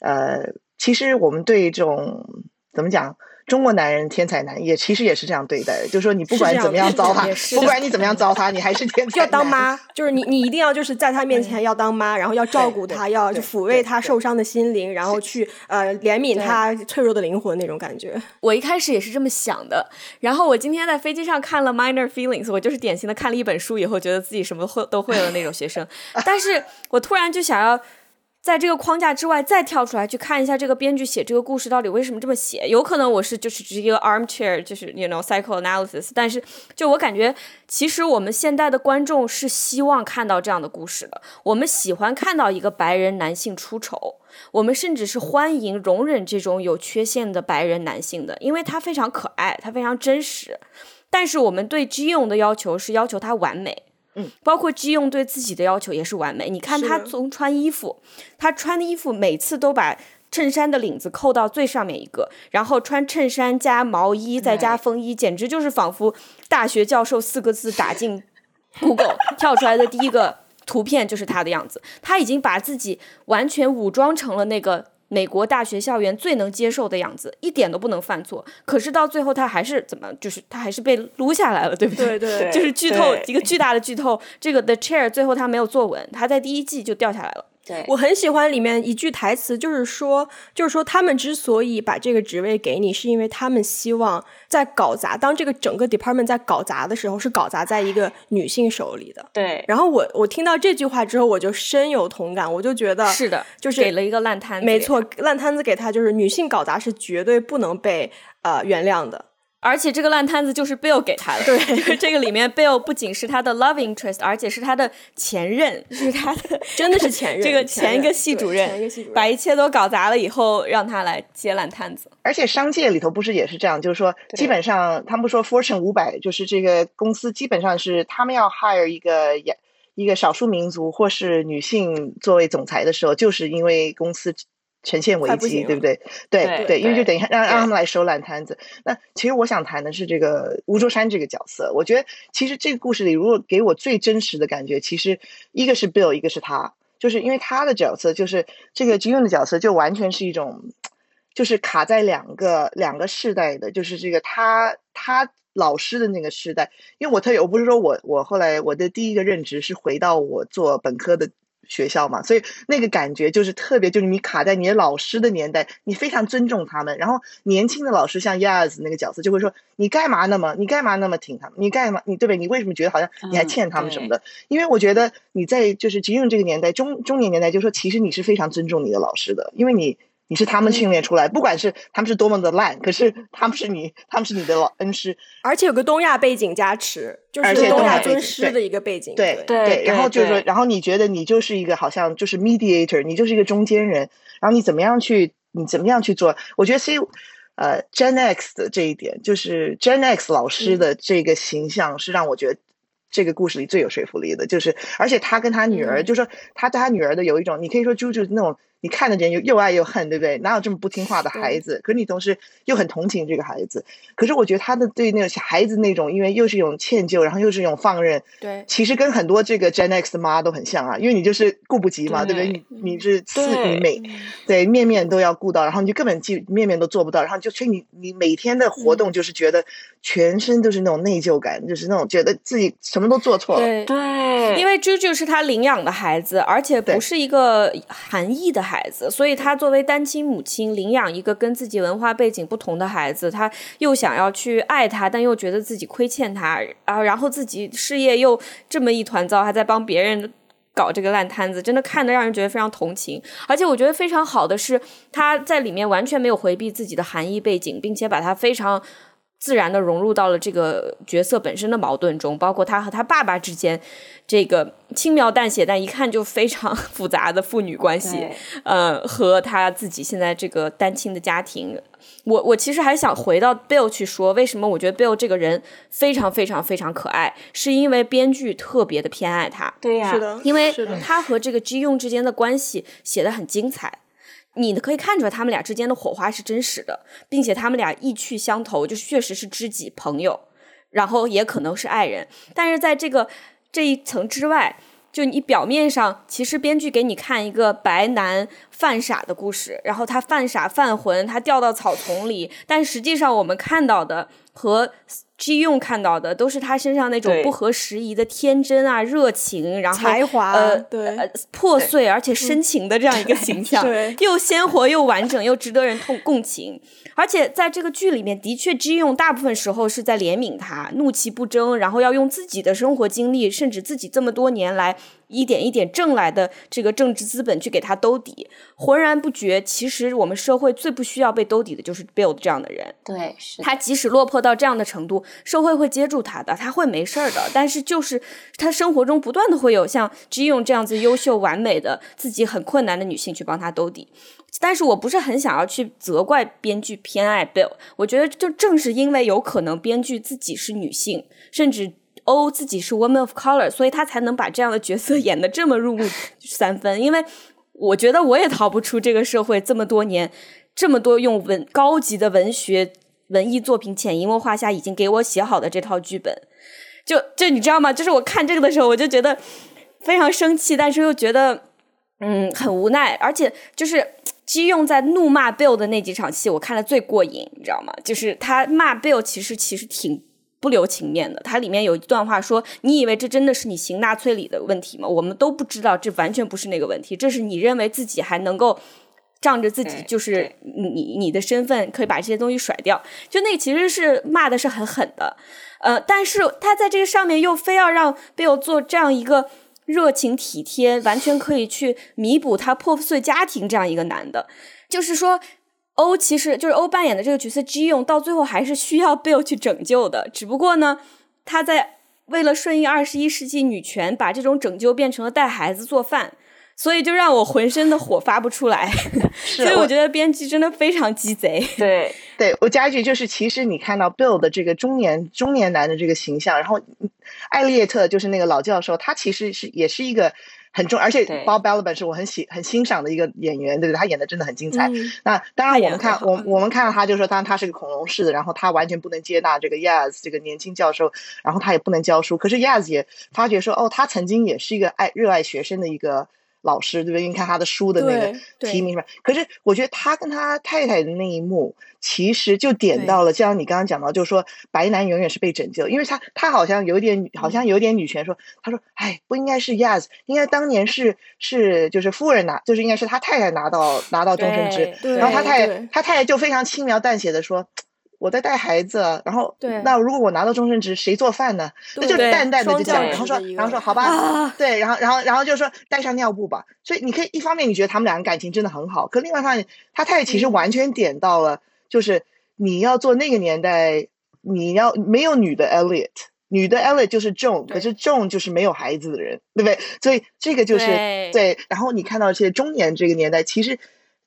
呃，其实我们对这种怎么讲？中国男人天才男也其实也是这样对待的，就是说你不管怎么样糟蹋，不管你怎么样糟蹋，你还是天才。要当妈，就是你你一定要就是在他面前要当妈，然后要照顾他，要抚慰他受伤的心灵，然后去呃怜悯他脆弱的灵魂那种感觉。我一开始也是这么想的，然后我今天在飞机上看了《Minor Feelings》，我就是典型的看了一本书以后觉得自己什么会都会了那种学生，但是我突然就想要。在这个框架之外再跳出来去看一下这个编剧写这个故事到底为什么这么写。有可能我是就是只是一个 armchair，就是 you know psychoanalysis，但是就我感觉，其实我们现代的观众是希望看到这样的故事的。我们喜欢看到一个白人男性出丑，我们甚至是欢迎容忍这种有缺陷的白人男性的，因为他非常可爱，他非常真实。但是我们对 G 用的要求是要求他完美。嗯，包括基用对自己的要求也是完美。你看他从穿衣服，他穿的衣服每次都把衬衫的领子扣到最上面一个，然后穿衬衫加毛衣再加风衣，简直就是仿佛大学教授四个字打进 Google 跳出来的第一个图片就是他的样子。他已经把自己完全武装成了那个。美国大学校园最能接受的样子，一点都不能犯错。可是到最后，他还是怎么？就是他还是被撸下来了，对不对？对对，就是剧透一个巨大的剧透。这个 The Chair 最后他没有坐稳，他在第一季就掉下来了。对我很喜欢里面一句台词，就是说，就是说他们之所以把这个职位给你，是因为他们希望在搞砸，当这个整个 department 在搞砸的时候，是搞砸在一个女性手里的。对。然后我我听到这句话之后，我就深有同感，我就觉得是的，就是给了一个烂摊子。没错，烂摊子给他，就是女性搞砸是绝对不能被呃原谅的。而且这个烂摊子就是 Bill 给他的，对，这个里面 Bill 不仅是他的 love interest，而且是他的前任，就是他的 真的是前任，这个前一个系主任，把一切都搞砸了以后，让他来接烂摊子。而且商界里头不是也是这样，就是说，基本上他们不说 Fortune 五百，就是这个公司基本上是他们要 hire 一个一个少数民族或是女性作为总裁的时候，就是因为公司。呈现危机，对不对？对对，因为就等于让让他们来收烂摊子。那其实我想谈的是这个吴卓山这个角色。我觉得其实这个故事里，如果给我最真实的感觉，其实一个是 Bill，一个是他，就是因为他的角色，就是这个金庸的角色，就完全是一种，就是卡在两个两个世代的，就是这个他他老师的那个世代。因为我特别，我不是说我我后来我的第一个任职是回到我做本科的。学校嘛，所以那个感觉就是特别，就是你卡在你的老师的年代，你非常尊重他们。然后年轻的老师像 Yaz 那个角色就会说：“你干嘛那么，你干嘛那么挺他们？你干嘛？你对不对？你为什么觉得好像你还欠他们什么的？因为我觉得你在就是吉永这个年代，中中年年代，就说其实你是非常尊重你的老师的，因为你。”你是他们训练出来，不管是他们是多么的烂，可是 他们是你，他们是你的老恩师，而且有个东亚背景加持，就是东亚尊师的一个背景。对对，然后就是说，然后你觉得你就是一个好像就是 mediator，你就是一个中间人，然后你怎么样去，你怎么样去做？我觉得 C，呃，Gen X 的这一点，就是 Gen X 老师的这个形象，是让我觉得这个故事里最有说服力的。就是，而且他跟他女儿，就是说他对他女儿的有一种，你可以说猪猪那种。你看的人又又爱又恨，对不对？哪有这么不听话的孩子？可是你同时又很同情这个孩子。可是我觉得他的对那个小孩子那种，因为又是一种歉疚，然后又是一种放任。对，其实跟很多这个 Gen X 的妈都很像啊，因为你就是顾不及嘛，对不对？你你是四你每对面面都要顾到，然后你就根本就面面都做不到，然后就所以你你每天的活动就是觉得全身都是那种内疚感，就是那种觉得自己什么都做错了。对对，因为 JoJo 是他领养的孩子，而且不是一个含义的。孩孩子，所以他作为单亲母亲领养一个跟自己文化背景不同的孩子，他又想要去爱他，但又觉得自己亏欠他啊，然后自己事业又这么一团糟，还在帮别人搞这个烂摊子，真的看得让人觉得非常同情。而且我觉得非常好的是，他在里面完全没有回避自己的含义背景，并且把他非常。自然的融入到了这个角色本身的矛盾中，包括他和他爸爸之间这个轻描淡写但一看就非常 复杂的父女关系，呃，和他自己现在这个单亲的家庭。我我其实还想回到 Bill 去说，为什么我觉得 Bill 这个人非常非常非常可爱，是因为编剧特别的偏爱他。对呀，是的，因为他和这个 G 用之间的关系写的很精彩。你可以看出来，他们俩之间的火花是真实的，并且他们俩意趣相投，就确实是知己朋友，然后也可能是爱人。但是在这个这一层之外，就你表面上，其实编剧给你看一个白男犯傻的故事，然后他犯傻犯浑，他掉到草丛里，但实际上我们看到的和。G 用看到的都是他身上那种不合时宜的天真啊、热情，然后才华，呃，对，破碎而且深情的这样一个形象，对，又鲜活又完整又值得人痛共情。而且在这个剧里面，的确 G 用大部分时候是在怜悯他，怒其不争，然后要用自己的生活经历，甚至自己这么多年来一点一点挣来的这个政治资本去给他兜底，浑然不觉。其实我们社会最不需要被兜底的就是 Bill 这样的人。对，是他即使落魄到这样的程度，社会会接住他的，他会没事儿的。但是就是他生活中不断的会有像 G 用这样子优秀完美的自己很困难的女性去帮他兜底。但是我不是很想要去责怪编剧偏爱 Bill，我觉得就正是因为有可能编剧自己是女性，甚至。哦自己是 woman of color，所以他才能把这样的角色 演得这么入木三分。因为我觉得我也逃不出这个社会这么多年，这么多用文高级的文学文艺作品潜移默化下已经给我写好的这套剧本。就就你知道吗？就是我看这个的时候，我就觉得非常生气，但是又觉得嗯很无奈。而且就是基用在怒骂 Bill 的那几场戏，我看了最过瘾，你知道吗？就是他骂 Bill，其实其实挺。不留情面的，它里面有一段话说：“你以为这真的是你行纳粹里的问题吗？我们都不知道，这完全不是那个问题。这是你认为自己还能够仗着自己就是你你的身份可以把这些东西甩掉。就那其实是骂的是很狠的，呃，但是他在这个上面又非要让 Bill 做这样一个热情体贴，完全可以去弥补他破碎家庭这样一个男的，就是说。”欧其实就是欧扮演的这个角色 G 用，到最后还是需要 Bill 去拯救的。只不过呢，他在为了顺应二十一世纪女权，把这种拯救变成了带孩子做饭，所以就让我浑身的火发不出来。所以我觉得编剧真的非常鸡贼。对，对我加一句，就是其实你看到 Bill 的这个中年中年男的这个形象，然后艾利特就是那个老教授，他其实是也是一个。很重，而且 Bob Balaban 是我很喜很欣赏的一个演员，对不对？他演的真的很精彩。那当然，我们看我我们看到他，就是说，当然他是个恐龙式的，然后他完全不能接纳这个 Yaz 这个年轻教授，然后他也不能教书。可是 Yaz 也发觉说，哦，他曾经也是一个爱热爱学生的一个。老师对不对？你看他的书的那个提名什么？可是我觉得他跟他太太的那一幕，其实就点到了，就像你刚刚讲到，就是说白男永远是被拯救，因为他他好像有点好像有点女权，说他说哎，不应该是 Yes，应该当年是是就是夫人拿，就是应该是他太太拿到拿到终身制，然后他太太他太太就非常轻描淡写的说。我在带孩子，然后那如果我拿到终身职，谁做饭呢？那就淡淡的就讲，然后说，然后说好吧，对，然后然后然后就说带上尿布吧。所以你可以一方面你觉得他们两个感情真的很好，可另外一方面，他太太其实完全点到了，就是你要做那个年代，你要没有女的 Elliot，女的 Elliot 就是 John，可是 John 就是没有孩子的人，对不对？所以这个就是对。然后你看到这些中年这个年代，其实。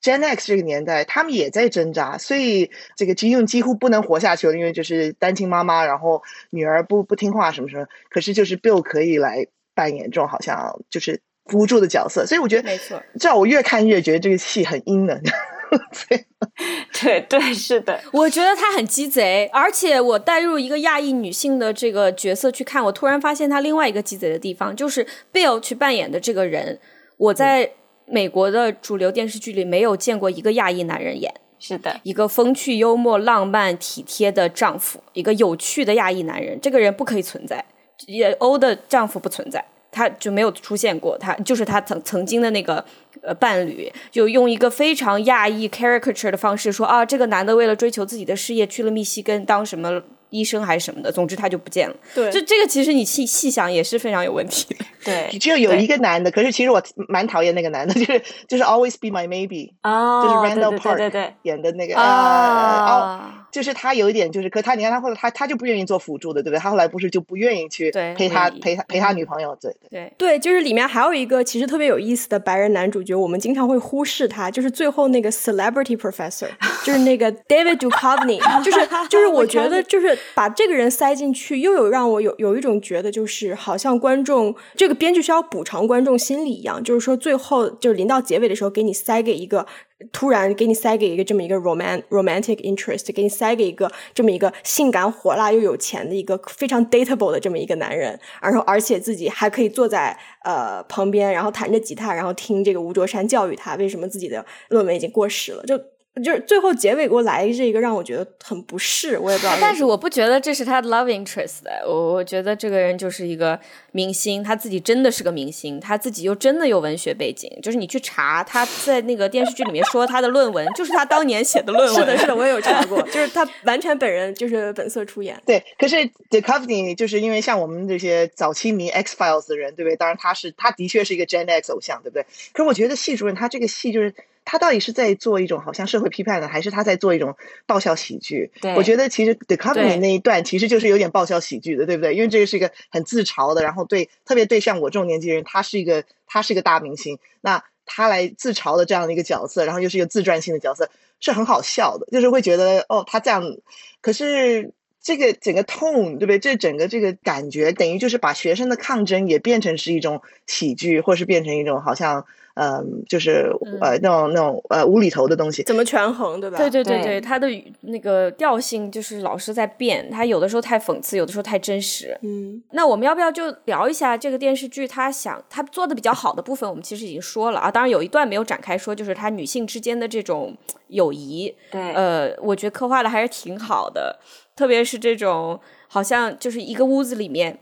Gen X 这个年代，他们也在挣扎，所以这个 Jin 几乎不能活下去了，因为就是单亲妈妈，然后女儿不不听话什么什么。可是就是 Bill 可以来扮演这种好像就是辅助的角色，所以我觉得没错。这样我越看越觉得这个戏很阴冷。对 对对是的，我觉得他很鸡贼，而且我带入一个亚裔女性的这个角色去看，我突然发现他另外一个鸡贼的地方，就是 Bill 去扮演的这个人，我在。美国的主流电视剧里没有见过一个亚裔男人演，是的，一个风趣幽默、浪漫体贴的丈夫，一个有趣的亚裔男人，这个人不可以存在。也欧的丈夫不存在，他就没有出现过，他就是他曾曾经的那个呃伴侣，就用一个非常亚裔 caricature 的方式说啊，这个男的为了追求自己的事业去了密西根当什么。医生还是什么的，总之他就不见了。对，就这个其实你细细想也是非常有问题 的。对，只有有一个男的，可是其实我蛮讨厌那个男的，就是就是 Always Be My Maybe，哦，就是 Randall Park 演的那个啊，就是他有一点就是，可他你看他后来他他就不愿意做辅助的，对不对？他后来不是就不愿意去陪他陪他陪他女朋友，对对对，就是里面还有一个其实特别有意思的白人男主角，我们经常会忽视他，就是最后那个 Celebrity Professor，就是那个 David Duchovny，就是就是我觉得就是。把这个人塞进去，又有让我有有一种觉得，就是好像观众这个编剧需要补偿观众心理一样，就是说最后就是临到结尾的时候，给你塞给一个突然给你塞给一个这么一个 romant romantic interest，给你塞给一个这么一个性感火辣又有钱的一个非常 dateable 的这么一个男人，然后而且自己还可以坐在呃旁边，然后弹着吉他，然后听这个吴卓山教育他为什么自己的论文已经过时了，就。就是最后结尾给我来这个让我觉得很不适，我也不知道。但是我不觉得这是他的 love interest，我我觉得这个人就是一个明星，他自己真的是个明星，他自己又真的有文学背景。就是你去查他在那个电视剧里面说他的论文，就是他当年写的论文。是的，是的，我也有查过，就是他完全本人就是本色出演。对，可是 d e c o v e n y 就是因为像我们这些早期迷 X Files 的人，对不对？当然他是他的确是一个 Gen X 偶像，对不对？可是我觉得系主任他这个戏就是。他到底是在做一种好像社会批判的，还是他在做一种爆笑喜剧？我觉得其实 The Company 那一段其实就是有点爆笑喜剧的，对不对？因为这个是一个很自嘲的，然后对特别对像我这种年纪人，他是一个他是一个大明星，那他来自嘲的这样的一个角色，然后又是一个自传性的角色，是很好笑的，就是会觉得哦，他这样。可是这个整个 tone 对不对？这整个这个感觉等于就是把学生的抗争也变成是一种喜剧，或是变成一种好像。嗯，就是呃那种那种呃无厘头的东西，怎么权衡，对吧？对对对对，它的那个调性就是老是在变，他有的时候太讽刺，有的时候太真实。嗯，那我们要不要就聊一下这个电视剧？他想他做的比较好的部分，我们其实已经说了啊。当然有一段没有展开说，就是他女性之间的这种友谊。对，呃，我觉得刻画的还是挺好的，特别是这种好像就是一个屋子里面。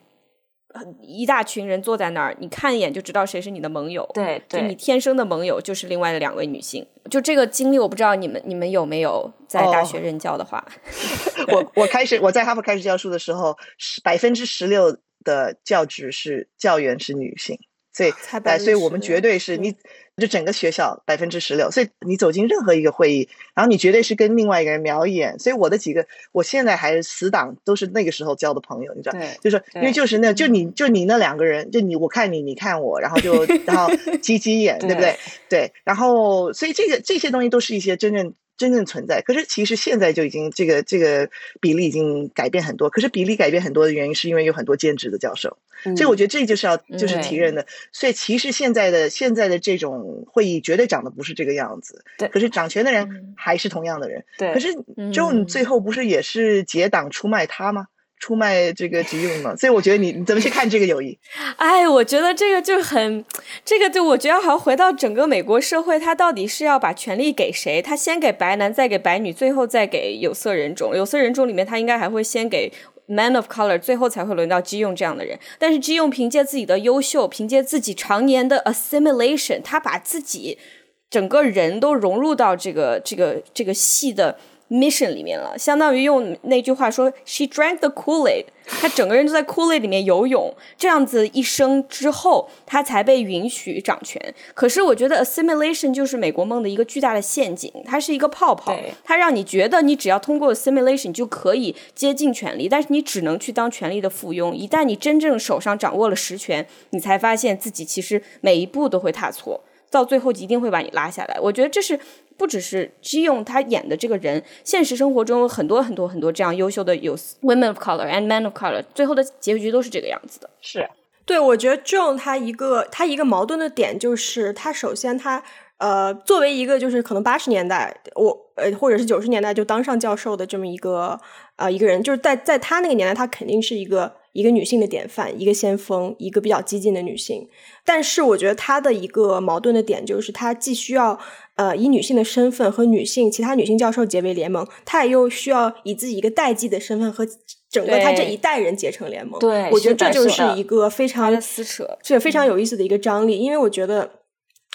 一大群人坐在那儿，你看一眼就知道谁是你的盟友。对，就你天生的盟友就是另外的两位女性。就这个经历，我不知道你们你们有没有在大学任教的话。我我开始我在哈佛开始教书的时候，百分之十六的教职是教员是女性，所以哎，所以我们绝对是你。就整个学校百分之十六，所以你走进任何一个会议，然后你绝对是跟另外一个人瞄一眼。所以我的几个，我现在还是死党，都是那个时候交的朋友，你知道？就是因为就是那，就你就你那两个人，就你我看你，你看我，然后就 然后 挤挤眼，对不对？对，然后所以这个这些东西都是一些真正。真正存在，可是其实现在就已经这个这个比例已经改变很多。可是比例改变很多的原因，是因为有很多兼职的教授，所以我觉得这就是要就是提认的。所以其实现在的现在的这种会议绝对长得不是这个样子。对，可是掌权的人还是同样的人。对，可是 John 最后不是也是结党出卖他吗？出卖这个吉用嘛，所以我觉得你你怎么去看这个友谊？哎，我觉得这个就很，这个就我觉得好像回到整个美国社会，他到底是要把权力给谁？他先给白男，再给白女，最后再给有色人种。有色人种里面，他应该还会先给 man of color，最后才会轮到基用这样的人。但是基用凭借自己的优秀，凭借自己常年的 assimilation，他把自己整个人都融入到这个这个这个戏的。Mission 里面了，相当于用那句话说，she drank the Kool-Aid，她整个人都在 Kool-Aid 里面游泳，这样子一生之后，她才被允许掌权。可是我觉得 assimilation 就是美国梦的一个巨大的陷阱，它是一个泡泡，它让你觉得你只要通过 assimilation 就可以接近权力，但是你只能去当权力的附庸。一旦你真正手上掌握了实权，你才发现自己其实每一步都会踏错，到最后一定会把你拉下来。我觉得这是。不只是基用他演的这个人，现实生活中很多很多很多这样优秀的有 women of color and men of color，最后的结局都是这个样子的。是，对，我觉得 John 他一个他一个矛盾的点就是，他首先他呃作为一个就是可能八十年代我呃或者是九十年代就当上教授的这么一个呃一个人，就是在在他那个年代，他肯定是一个一个女性的典范，一个先锋，一个比较激进的女性。但是我觉得她的一个矛盾的点就是，她既需要。呃，以女性的身份和女性其他女性教授结为联盟，她也又需要以自己一个代际的身份和整个她这一代人结成联盟。对，我觉得这就是一个非常撕扯，这非常有意思的一个张力。因为我觉得，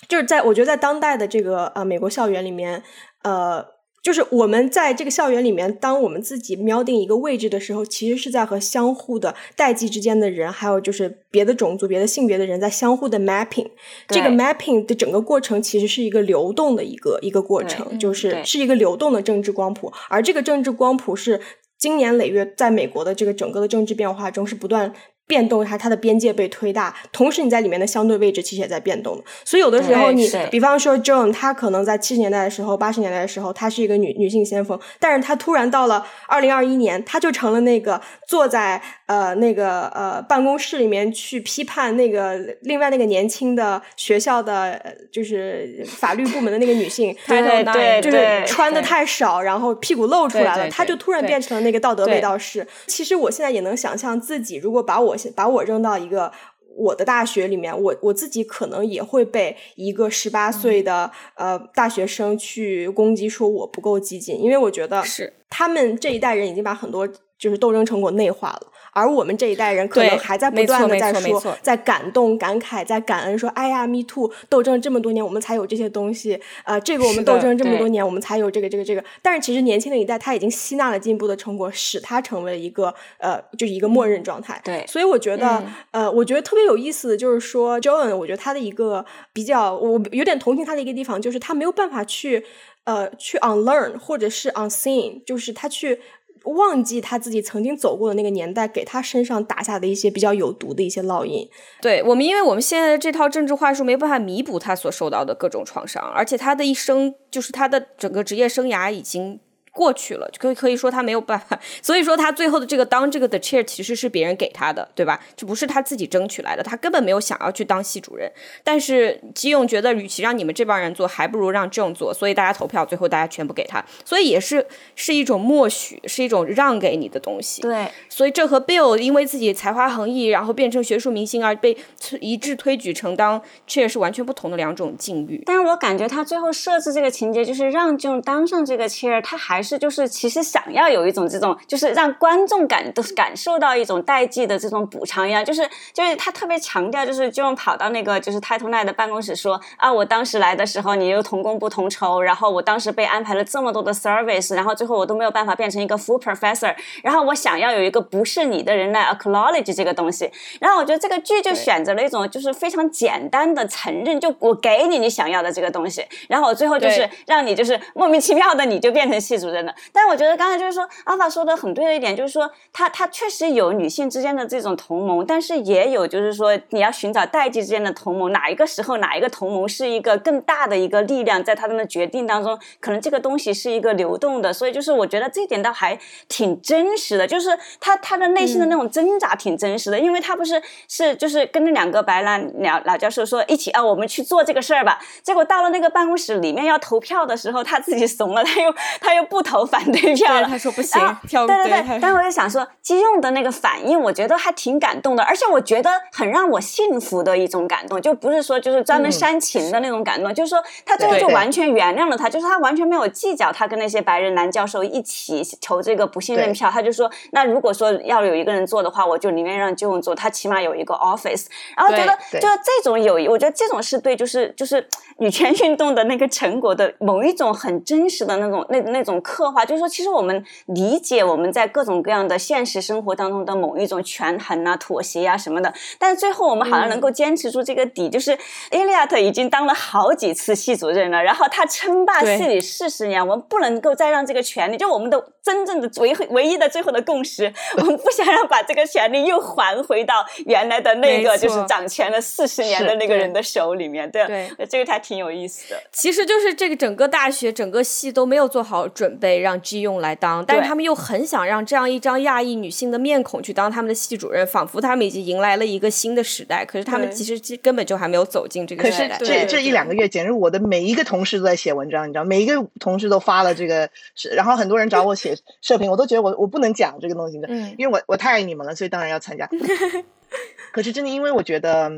就是在我觉得在当代的这个呃美国校园里面，呃。就是我们在这个校园里面，当我们自己瞄定一个位置的时候，其实是在和相互的代际之间的人，还有就是别的种族、别的性别的人在相互的 mapping。这个 mapping 的整个过程其实是一个流动的一个一个过程，就是是一个流动的政治光谱，而这个政治光谱是经年累月在美国的这个整个的政治变化中是不断。变动它，它的边界被推大，同时你在里面的相对位置其实也在变动所以有的时候，你比方说 Joan，她可能在七十年代的时候、八十年代的时候，她是一个女女性先锋，但是她突然到了二零二一年，她就成了那个坐在呃那个呃办公室里面去批判那个另外那个年轻的学校的就是法律部门的那个女性，对对，就是穿的太少，然后屁股露出来了，她就突然变成了那个道德卫道士。其实我现在也能想象自己如果把我把我扔到一个我的大学里面，我我自己可能也会被一个十八岁的、呃大学生去攻击，说我不够激进，因为我觉得是他们这一代人已经把很多就是斗争成果内化了。而我们这一代人可能还在不断的在说在感动、感慨，在感恩，说：“哎呀，me too，斗争这么多年，我们才有这些东西。呃，这个我们斗争这么多年，我们才有这个、这个、这个。但是其实年轻的一代，他已经吸纳了进步的成果，使他成为了一个呃，就是一个默认状态。对所以我觉得，嗯呃，我觉得特别有意思的就是说，Joan，我觉得他的一个比较，我有点同情他的一个地方，就是他没有办法去呃去 unlearn 或者是 unseen，就是他去。忘记他自己曾经走过的那个年代，给他身上打下的一些比较有毒的一些烙印。对我们，因为我们现在的这套政治话术没办法弥补他所受到的各种创伤，而且他的一生就是他的整个职业生涯已经过去了，可以可以说他没有办法，所以说他最后的这个当这个的 chair 其实是别人给他的，对吧？这不是他自己争取来的，他根本没有想要去当系主任。但是基用觉得，与其让你们这帮人做，还不如让这种做，所以大家投票，最后大家全部给他，所以也是是一种默许，是一种让给你的东西。对，所以这和 Bill 因为自己才华横溢，然后变成学术明星而被一致推举成当 chair 是完全不同的两种境遇。但是我感觉他最后设置这个情节，就是让 June 当上这个 chair，他还是就是其实想要有一种这种，就是让观众感都是感受到一种代际的这种补偿一样，就是就是他特别强调，就是 June 跑到那个就是 Title Nine 的办公室说啊，我当时来的时候你又同工不同酬，然后我当时被安排了这么多的 service，然后最后我都没有办法变成一个 full professor，然后我想要有一个不是你的人来 acknowledge 这个东西，然后我觉得这个剧就选择了一种就是非常简单的承认，就我给你你想要的这个东西，然后我最后就是让你就是莫名其妙的你就变成系主任的。但是我觉得刚才就是说阿法说的很对的一点，就是说他他确实有女性之间的这种同盟，但是也有就是说你要寻找代际之间的同盟，哪一个时候哪一个同盟是一个更大的一个力量，在他们的决定当中，可能这个东西是一个流动的，所以就是我觉得这一点倒还挺真实的，就是他他的内心的那种挣扎挺真实的，因为他不是是就是跟那两个白兰老老教授说一起啊，我们去做这个事儿吧，结果到了那个办公室里面要投票的时候，他自己怂了，他又他又不投反对票，了，他说不行对对对，但我就想说，基用的那个反应，我觉得还挺感动的，而且我觉得很让我幸福的一种感动，就不是说就是专门嗯煽情的那种感动，就是说他最后就完全原谅了他，就是他完全没有计较他跟那些白人男教授一起投这个不信任票，他就说，那如果说要有一个人做的话，我就宁愿让 June 做，他起码有一个 office，然后觉得对就这种友谊，我觉得这种是对，就是就是女权运动的那个成果的某一种很真实的那种那那种刻画，就是说，其实我们理解我们在各种各样的现实生活当中的某一种权衡啊、妥协啊什么的，但是最后我们好像能够坚持住这个底，就是 Eliot 已经当了好几次系主任了，然后他称霸对。系里四十年，我们不能够再让这个权利，就我们的真正的唯唯一的最后的共识，我们不想让把这个权利又还回到原来的那个就是掌权了四十年的那个人的手里面，对对。这个还挺有意思的。其实就是这个整个大学、整个系都没有做好准备让 G 用来当，但是他们又很想让这样一张亚裔女性的面孔去当他们的系主任，仿佛他们已经迎来了一个新的时代。可是他们其实根本就还没有走进这个可是时代。这这一两个月，简直我的每一个同事都在写文章，你知道，每一个同事都发了这个，然后很多人找我写 社评，我都觉得我我不能讲这个东西的，嗯因为我我太爱你们了，所以当然要参加。可是真的，因为我觉得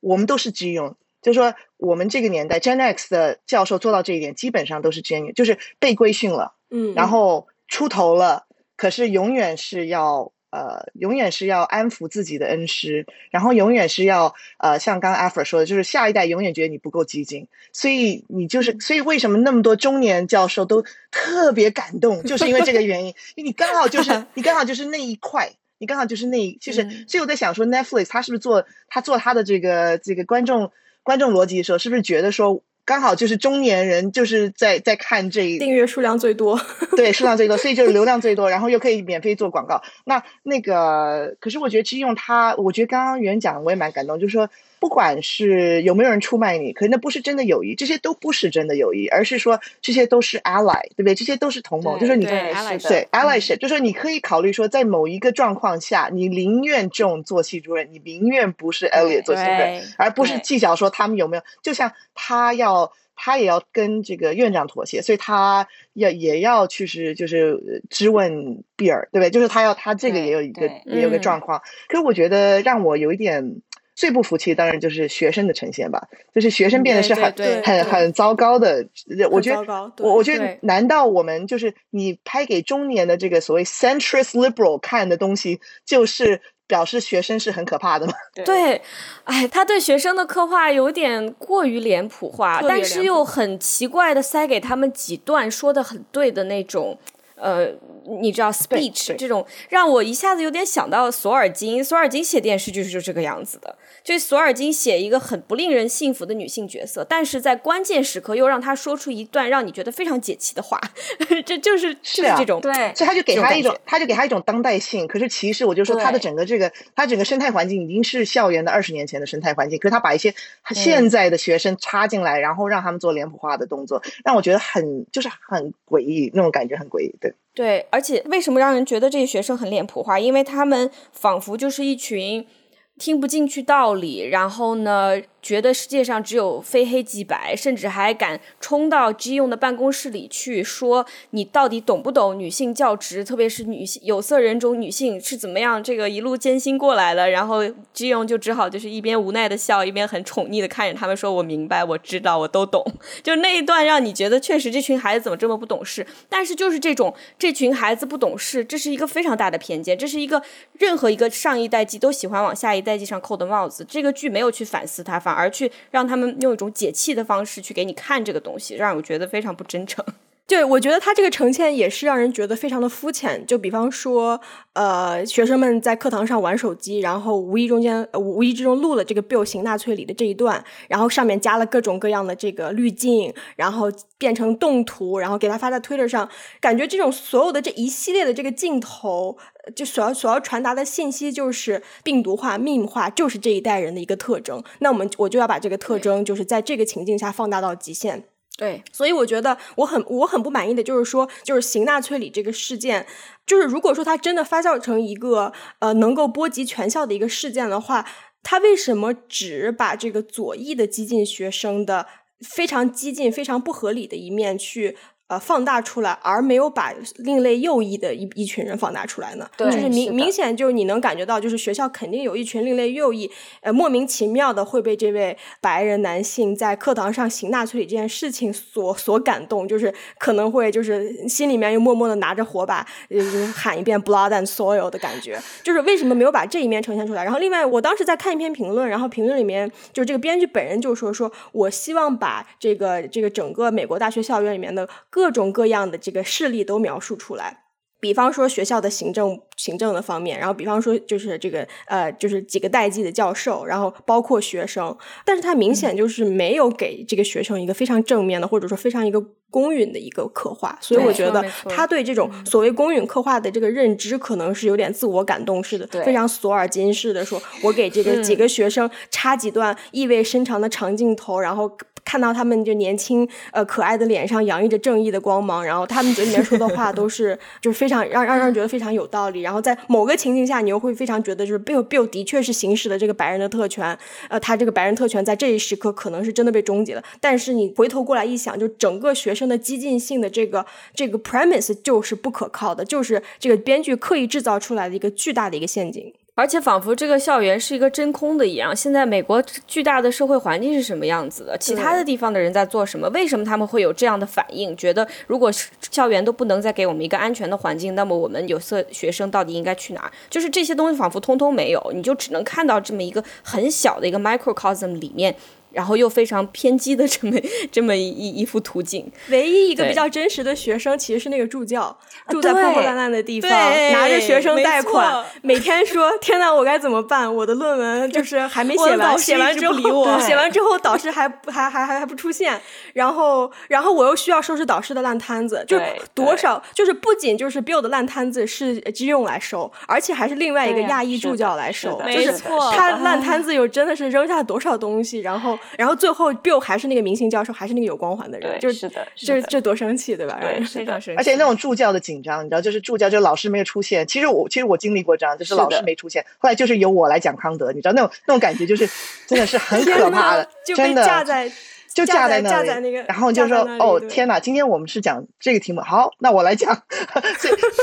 我们都是基用，就是说我们这个年代 Gen X 的教授做到这一点，基本上都是 Gen，就是被规训了。嗯，然后出头了，可是永远是要呃，永远是要安抚自己的恩师，然后永远是要呃，像刚刚 Afra 说的，就是下一代永远觉得你不够激进，所以你就是，所以为什么那么多中年教授都特别感动，就是因为这个原因，因为你刚好就是你刚好就是那一块。你刚好就是那一，就是，嗯所以我在想说，Netflix 他是不是做他做他的这个这个观众观众逻辑说，是不是觉得说刚好就是中年人就是在在看这一订阅数量最多。对，数量最多，所以就是流量最多，然后又可以免费做广告。那那个，可是我觉得其实用它，我觉得刚刚袁讲我也蛮感动，就是说，不管是有没有人出卖你，可是那不是真的友谊，这些都不是真的友谊，而是说这些都是 ally，对不对？这些都是同盟，就是你对对 allyship，就是说你可以考虑说，在某一个状况下，你宁愿这种做系主任，你宁愿不是 Elliot 做系主任，而不是计较说他们有没有，就像他要他也要跟这个院长妥协，所以他要也要去是就是质问比尔，对不对？就是他要他这个也有一个也有个状况。可是我觉得让我有一点。最不服气当然就是学生的呈现吧，就是学生变得是很很很糟糕的。我觉得，我我觉得，难道我们就是你拍给中年的这个所谓 centrist liberal 看的东西，就是表示学生是很可怕的吗？对，哎，他对学生的刻画有点过于脸谱化，但是又很奇怪的塞给他们几段说的很对的那种。呃，你知道 speech 这种让我一下子有点想到索尔金，索尔金写电视剧是就这个样子的，就索尔金写一个很不令人信服的女性角色，但是在关键时刻又让她说出一段让你觉得非常解气的话，这就是就是这种对，所以他就给他一种，他就给他一种当代性。可是其实我就说他的整个这个，他整个生态环境已经是校园的二十年前的生态环境，可是他把一些现在的学生插进来，然后让他们做脸谱化的动作，让我觉得很就是很诡异，那种感觉很诡异，对。对，而且为什么让人觉得这些学生很脸谱化？因为他们仿佛就是一群。听不进去道理，然后呢，觉得世界上只有非黑即白，甚至还敢冲到 G 用的办公室里去说你到底懂不懂女性教职，特别是女性有色人种女性是怎么样这个一路艰辛过来的。然后 G 用就只好就是一边无奈的笑，一边很宠溺的看着他们说：“我明白，我知道，我都懂。”就那一段让你觉得确实这群孩子怎么这么不懂事？但是就是这种这群孩子不懂事，这是一个非常大的偏见，这是一个任何一个上一代际都喜欢往下一。代际上扣的帽子，这个剧没有去反思它，反而去让他们用一种解气的方式去给你看这个东西，让我觉得非常不真诚。对，我觉得他这个呈现也是让人觉得非常的肤浅。就比方说，呃，学生们在课堂上玩手机，然后无意中间无意之中录了这个 Bill 行纳粹里的这一段，然后上面加了各种各样的这个滤镜，然后变成动图，然后给他发在 Twitter 上。感觉这种所有的这一系列的这个镜头，就所要所要传达的信息就是病毒化、命化，就是这一代人的一个特征。那我们我就要把这个特征，就是在这个情境下放大到极限。对，所以我觉得我很我很不满意的就是说，就是邢纳粹里这个事件，就是如果说他真的发酵成一个呃能够波及全校的一个事件的话，他为什么只把这个左翼的激进学生的非常激进、非常不合理的一面去？呃，放大出来，而没有把另类右翼的一一群人放大出来呢？对就是明明显就是你能感觉到，就是学校肯定有一群另类右翼，呃，莫名其妙的会被这位白人男性在课堂上行纳粹这件事情所所感动，就是可能会就是心里面又默默的拿着火把，就是喊一遍 blood and soil 的感觉。就是为什么没有把这一面呈现出来？然后另外，我当时在看一篇评论，然后评论里面就这个编剧本人就说说，我希望把这个这个整个美国大学校园里面的。各种各样的这个事例都描述出来，比方说学校的行政行政的方面，然后比方说就是这个呃，就是几个代际的教授，然后包括学生，但是他明显就是没有给这个学生一个非常正面的，或者说非常一个公允的一个刻画，所以我觉得他对这种所谓公允刻画的这个认知，可能是有点自我感动式的，非常索尔金式的，说我给这个几个学生插几段意味深长的长镜头，然后。看到他们就年轻呃可爱的脸上洋溢着正义的光芒，然后他们嘴里面说的话都是 就是非常让让人觉得非常有道理。然后在某个情境下，你又会非常觉得就是 Bill Bill 的确是行使了这个白人的特权，呃，他这个白人特权在这一时刻可能是真的被终结了。但是你回头过来一想，就整个学生的激进性的这个这个 premise 就是不可靠的，就是这个编剧刻意制造出来的一个巨大的一个陷阱。而且仿佛这个校园是一个真空的一样。现在美国巨大的社会环境是什么样子的？其他的地方的人在做什么？为什么他们会有这样的反应？觉得如果校园都不能再给我们一个安全的环境，那么我们有色学生到底应该去哪儿？就是这些东西仿佛通通没有，你就只能看到这么一个很小的一个 microcosm 里面。然后又非常偏激的 这么这么一一幅图景，唯一一个比较真实的学生其实是那个助教，住在破破烂烂的地方，拿着学生贷款，每天说：“天哪，我该怎么办？我的论文就是还没写完，写完之后，写完之后导师还还还还还不出现，然后然后我又需要收拾导师的烂摊子，就多少就是不仅就是 Bill 的烂摊子是基用来收，而且还是另外一个亚裔助教来收，就是他烂摊子又真的是扔下多少东西，然后。然后最后，Bill 还是那个明星教授，还是那个有光环的人，就是的，这这多生气，对吧？对，非常生气。而且那种助教的紧张，你知道，就是助教，就是老师没有出现。其实我，其实我经历过这样，就是老师没出现，后来就是由我来讲康德，你知道那种那种感觉，就是真的是很 可怕的，就被架在。就架在那里，然后就说哦天哪，今天我们是讲这个题目，好，那我来讲。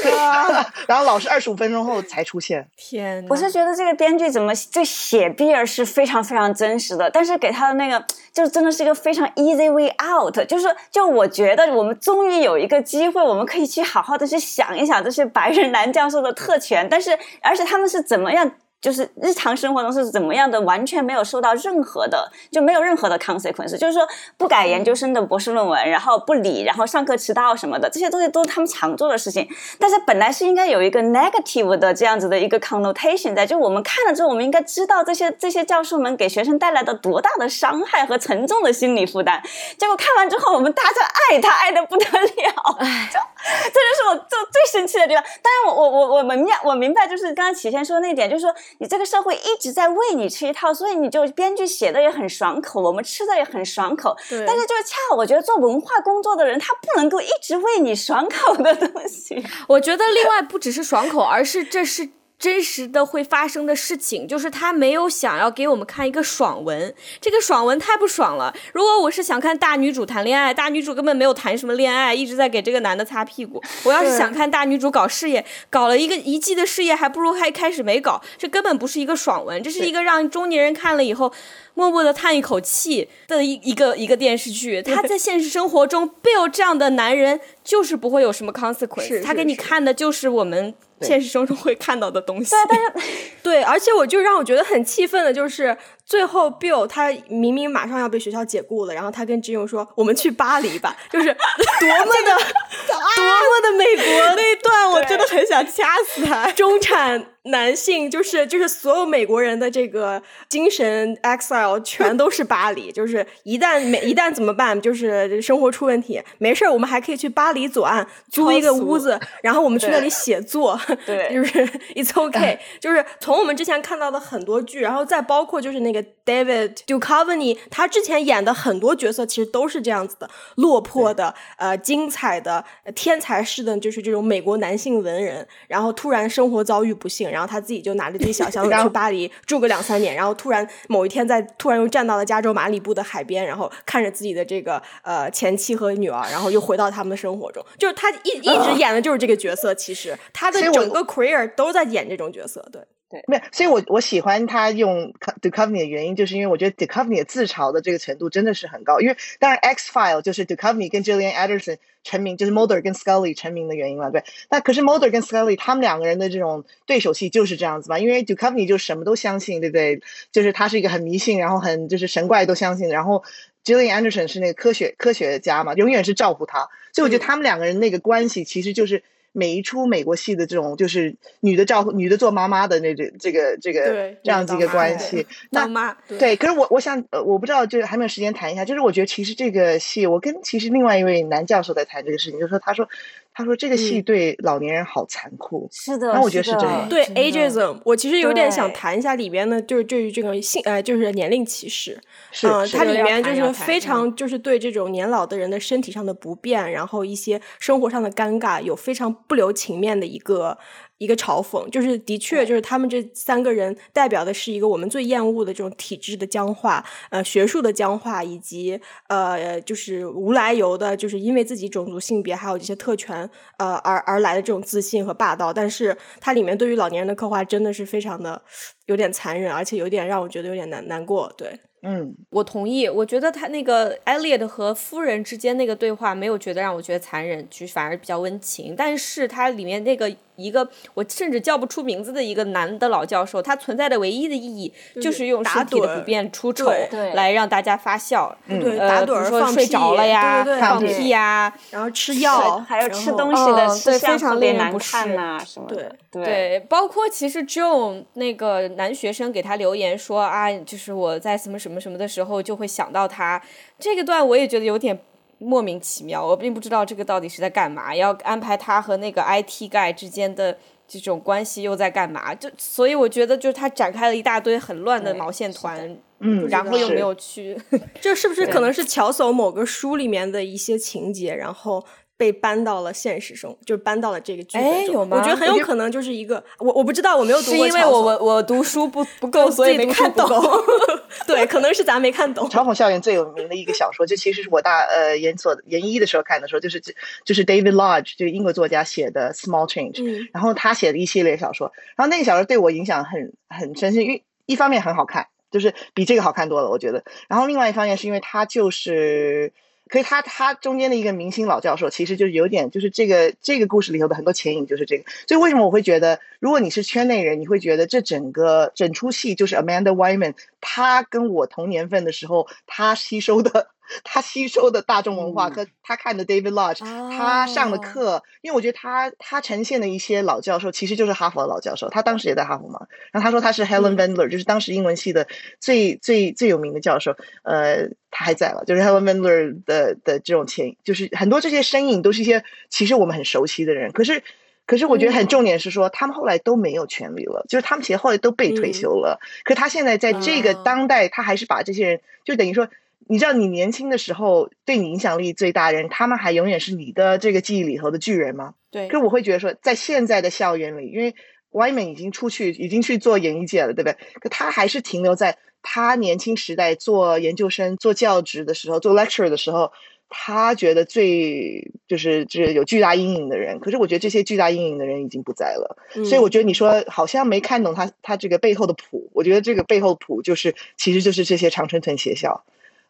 然后老师二十五分钟后才出现。天，我是觉得这个编剧怎么就写比尔是非常非常真实的，但是给他的那个就真的是一个非常 easy way out，就是就我觉得我们终于有一个机会，我们可以去好好的去想一想这些白人男教授的特权，但是而且他们是怎么样。就是日常生活中是怎么样的，完全没有受到任何的，就没有任何的 consequence。就是说，不改研究生的博士论文，然后不理，然后上课迟到什么的，这些东西都是他们常做的事情。但是本来是应该有一个 negative 的这样子的一个 connotation 在，就我们看了之后，我们应该知道这些这些教授们给学生带来的多大的伤害和沉重的心理负担。结果看完之后，我们大家爱他爱的不得了，就 这就是我最最生气的地方。当然，我我我我明白我明白，就是刚刚启先说那点，就是说。你这个社会一直在喂你吃一套，所以你就编剧写的也很爽口，我们吃的也很爽口。对。但是就是恰好，我觉得做文化工作的人，他不能够一直喂你爽口的东西。我觉得另外不只是爽口，而是这是。真实的会发生的事情，就是他没有想要给我们看一个爽文，这个爽文太不爽了。如果我是想看大女主谈恋爱，大女主根本没有谈什么恋爱，一直在给这个男的擦屁股。我要是想看大女主搞事业，搞了一个一季的事业，还不如还开始没搞。这根本不是一个爽文，这是一个让中年人看了以后默默的叹一口气的一一个一个电视剧。他在现实生活中，Bill 这样的男人就是不会有什么 consequence，他给你看的就是我们。现实生活中会看到的东西，对，但是 对，而且我就让我觉得很气愤的就是，最后 Bill 他明明马上要被学校解雇了，然后他跟 June 说：“我们去巴黎吧。”就是多么的 多么的美国那一段，我真的很想掐死他。中产。男性就是就是所有美国人的这个精神 exile 全都是巴黎，就是一旦没一旦怎么办？就是生活出问题，没事儿，我们还可以去巴黎左岸租一个屋子，然后我们去那里写作，对，就是 it's okay。就是从我们之前看到的很多剧，然后再包括就是那个 David Duchovny，他之前演的很多角色其实都是这样子的，落魄的、呃精彩的、天才式的，就是这种美国男性文人，然后突然生活遭遇不幸。然后他自己就拿着自己小箱子 去巴黎住个两三年，然后突然某一天在突然又站到了加州马里布的海边，然后看着自己的这个呃前妻和女儿，然后又回到他们的生活中。就是他一一直 演的就是这个角色，其实他的整个 career 都在演这种角色。对对，没有，所以我我喜欢他用 d e c o v n y 的原因，就是因为我觉得 d e c o v n y 自嘲的这个程度真的是很高。因为当然 X File 就是 d e c o v n y 跟 Julian Anderson。成名就是 Mulder 跟 Scully 成名的原因嘛，对。那可是 Mulder 跟 Scully 他们两个人的这种对手戏就是这样子嘛？因为 Duchovny 就什么都相信，对不对？就是他是一个很迷信，然后很就是神怪都相信。然后 Julian Anderson 是那个科学科学家嘛，永远是照顾他。所以我觉得他们两个人那个关系其实就是。每一出美国戏的这种，就是女的照顾女的做妈妈的那这这个这个这样子一个关系，那妈对。可是我我想呃，我不知道，就是还没有时间谈一下。就是我觉得其实这个戏，我跟其实另外一位男教授在谈这个事情，就是说他说。他说：“这个戏对老年人好残酷。”是的，那我觉得是真的。对 ageism，我其实有点想谈一下里边的，就是对于这个性呃，就是年龄歧视。是，它里面就是非常就是对这种年老的人的身体上的不便，然后一些生活上的尴尬，有非常不留情面的一个。一个嘲讽，就是的确，就是他们这三个人代表的是一个我们最厌恶的这种体制的僵化，呃，学术的僵化，以及呃，就是无来由的，就是因为自己种族、性别还有这些特权，呃，而而来的这种自信和霸道。但是它里面对于老年人的刻画真的是非常的有点残忍，而且有点让我觉得有点难难过。对。嗯，我同意。我觉得他那个艾丽的和夫人之间那个对话，没有觉得让我觉得残忍，就反而比较温情。但是它里面那个一个我甚至叫不出名字的一个男的老教授，他存在的唯一的意义就是用身体的不便出丑来让大家发笑。对，打盹儿、说睡着了呀、放屁呀，然后吃药，还有吃东西的吃相特别难看呐什么的。对，包括其实 Joe 那个男学生给他留言说啊，就是我在什么什么什么的时候就会想到他。这个段我也觉得有点莫名其妙，我并不知道这个到底是在干嘛，要安排他和那个 IT guy 之间的这种关系又在干嘛？就所以我觉得就是他展开了一大堆很乱的毛线团，嗯，然后又没有去，这是不是可能是乔叟某个书里面的一些情节，然后。被搬到了现实中，就搬到了这个剧本中。哎有吗我觉得很有可能就是一个，我我不知道，我没有读过是因为我我我读书不 不够，所以没看懂。对，可能是咱没看懂。嘲讽校园最有名的一个小说，就其实是我大呃研所研一的时候看的时候，就是就是 David Lodge 这个英国作家写的《Small Change》，嗯然后他写的一系列小说，然后那个小说对我影响很很深，是因为一方面很好看，就是比这个好看多了，我觉得。然后另外一方面是因为他就是。可是他他中间的一个明星老教授，其实就是有点就是这个这个故事里头的很多前影就是这个，所以为什么我会觉得，如果你是圈内人，你会觉得这整个整出戏就是 Amanda Wyman，他跟我同年份的时候，他吸收的她吸收的大众文化和他看的 David Lodge，、他上的哦课，因为我觉得他他呈现的一些老教授，其实就是哈佛的老教授，他当时也在哈佛嘛。然后他说他是 Helen Vendler，、就是当时英文系的最最最有名的教授，呃，他还在了，就是 Helen Vendler 的的这种前，就是很多这些身影都是一些其实我们很熟悉的人，可是。可是我觉得很重点是说，他们后来都没有权利了，就是他们其实后来都被退休了。可他现在在这个啊当代，他还是把这些人，就等于说，你知道，你年轻的时候对你影响力最大的人，他们还永远是你的这个记忆里头的巨人吗？对可我会觉得说，在现在的校园里，因为 Wyman 已经出去，已经去做演艺界了，对不对？可他还是停留在他年轻时代做研究生、做教职的时候、做 lecturer 的时候，他觉得最就是就是有巨大阴影的人。可是我觉得这些巨大阴影的人已经不在了，嗯所以我觉得你说好像没看懂他他这个背后的谱。我觉得这个背后谱就是，其实就是这些常春藤学校，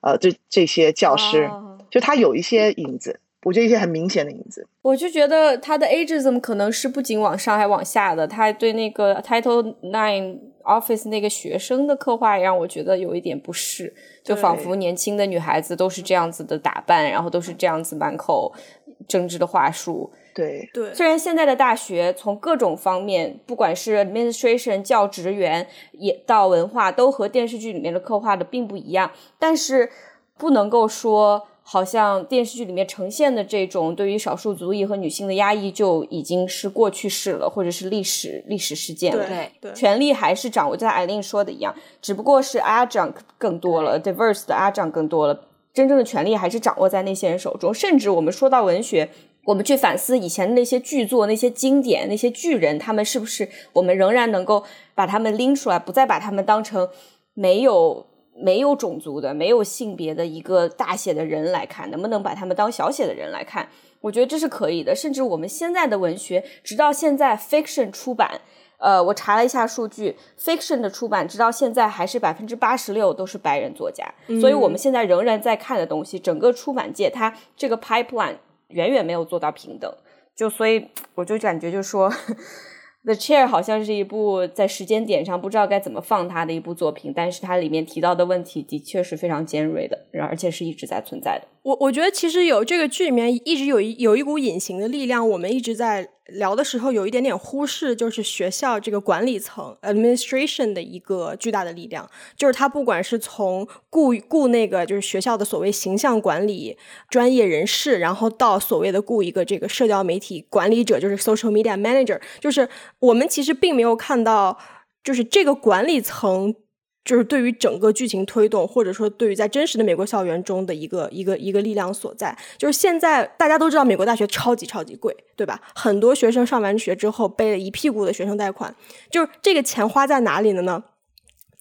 呃，这这些教师，哦就他有一些影子，我觉得一些很明显的影子。我就觉得他的 ageism 可能是不仅往上还往下的，他对那个 Title Nine Office 那个学生的刻画也让我觉得有一点不适，就仿佛年轻的女孩子都是这样子的打扮，然后都是这样子满口政治的话术。对，对，虽然现在的大学从各种方面，不管是 administration 教职员，也到文化，都和电视剧里面的刻画的并不一样，但是不能够说。好像电视剧里面呈现的这种对于少数族裔和女性的压抑就已经是过去式了，或者是历史历史事件了。对对权力还是掌握，就像艾琳说的一样，只不过是 adjunct 更多了，diverse 的 adjunct 更多了，真正的权力还是掌握在那些人手中。甚至我们说到文学，我们去反思以前的那些剧作、那些经典、那些巨人，他们是不是我们仍然能够把他们拎出来，不再把他们当成没有。没有种族的、没有性别的一个大写的人来看，能不能把他们当小写的人来看？我觉得这是可以的。甚至我们现在的文学，直到现在 fiction 出版，呃，我查了一下数据，fiction 的出版直到现在还是百分之八十六都是白人作家，所以我们现在仍然在看的东西，整个出版界它这个 pipeline 远远没有做到平等。就所以我就感觉就说。The Chair 好像是一部在时间点上不知道该怎么放它的一部作品，但是它里面提到的问题的确是非常尖锐的，而且是一直在存在的。我我觉得其实有这个剧里面一直有一有一股隐形的力量，我们一直在聊的时候有一点点忽视，就是学校这个管理层 administration 的一个巨大的力量，就是他不管是从雇雇那个就是学校的所谓形象管理专业人士，然后到所谓的雇一个这个社交媒体管理者，就是 social media manager，就是我们其实并没有看到，就是这个管理层。就是对于整个剧情推动，或者说对于在真实的美国校园中的一个一个一个力量所在，就是现在大家都知道美国大学超级超级贵，对吧？很多学生上完学之后背了一屁股的学生贷款，就是这个钱花在哪里了呢？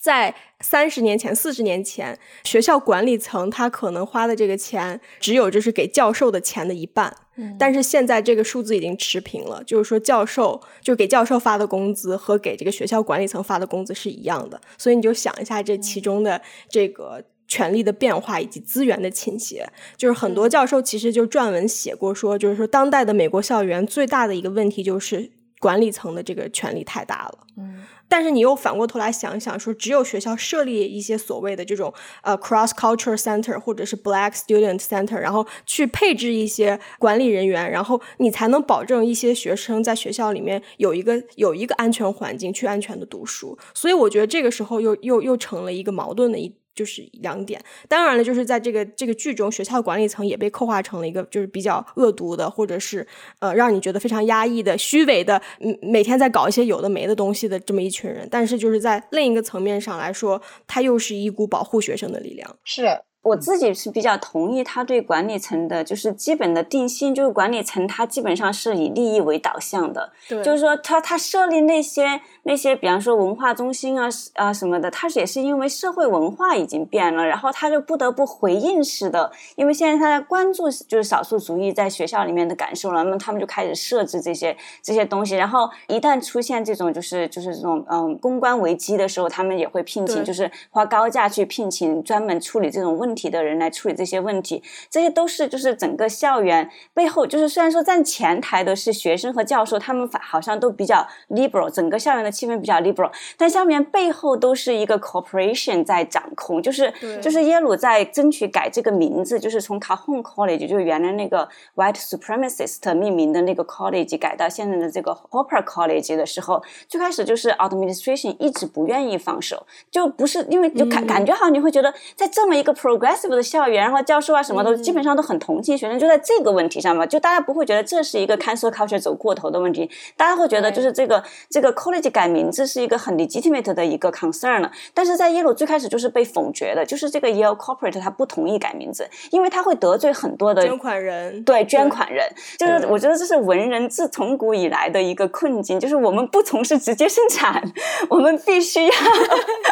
在三十年前、四十年前，学校管理层他可能花的这个钱只有就是给教授的钱的一半，但是现在这个数字已经持平了，就是说教授就给教授发的工资和给这个学校管理层发的工资是一样的，所以你就想一下这其中的这个。权力的变化以及资源的倾斜，就是很多教授其实就撰文写过说，就是说当代的美国校园最大的一个问题就是管理层的这个权力太大了。嗯，但是你又反过头来想一想，说只有学校设立一些所谓的这种呃 cross culture center 或者是 black student center，然后去配置一些管理人员，然后你才能保证一些学生在学校里面有一个有一个安全环境去安全的读书。所以我觉得这个时候又又又成了一个矛盾的一。就是两点，当然了，就是在这个这个剧中，学校管理层也被刻画成了一个就是比较恶毒的，或者是呃让你觉得非常压抑的、虚伪的，嗯，每天在搞一些有的没的东西的这么一群人。但是就是在另一个层面上来说，他又是一股保护学生的力量。是，我自己是比较同意他对管理层的，就是基本的定性，就是管理层他基本上是以利益为导向的，对，就是说他他设立那些那些，比方说文化中心啊啊什么的，他也是因为社会文化已经变了，然后他就不得不回应式的，因为现在他在关注就是少数族裔在学校里面的感受了，那么他们就开始设置这些这些东西，然后一旦出现这种就是就是这种嗯公关危机的时候，他们也会聘请，就是花高价去聘请专门处理这种问题的人来处理这些问题，这些都是就是整个校园背后，就是虽然说站前台的是学生和教授，他们反好像都比较 liberal，整个校园的气氛比较 liberal，但下面背后都是一个 corporation 在掌控，就是就是耶鲁在争取改这个名字，就是从 Calhoun College 就是原来那个 white supremacist 命名的那个 college 改到现在的这个 Hopper College 的时候，最开始就是 administration 一直不愿意放手，就不是因为就感、感觉好像你会觉得在这么一个 progressive 的校园，然后教授啊什么都、基本上都很同情学生，就在这个问题上嘛，就大家不会觉得这是一个 cancel culture 走过头的问题，大家会觉得就是这个这个 college 改名字是一个很 legitimate 的一个 concern 了。但是在耶鲁最开始就是被否决的，就是这个 Yale corporate 他不同意改名字，因为他会得罪很多的捐款人，对捐款人，就是我觉得这是文人自从古以来的一个困境，就是我们不从事直接生产，我们必须要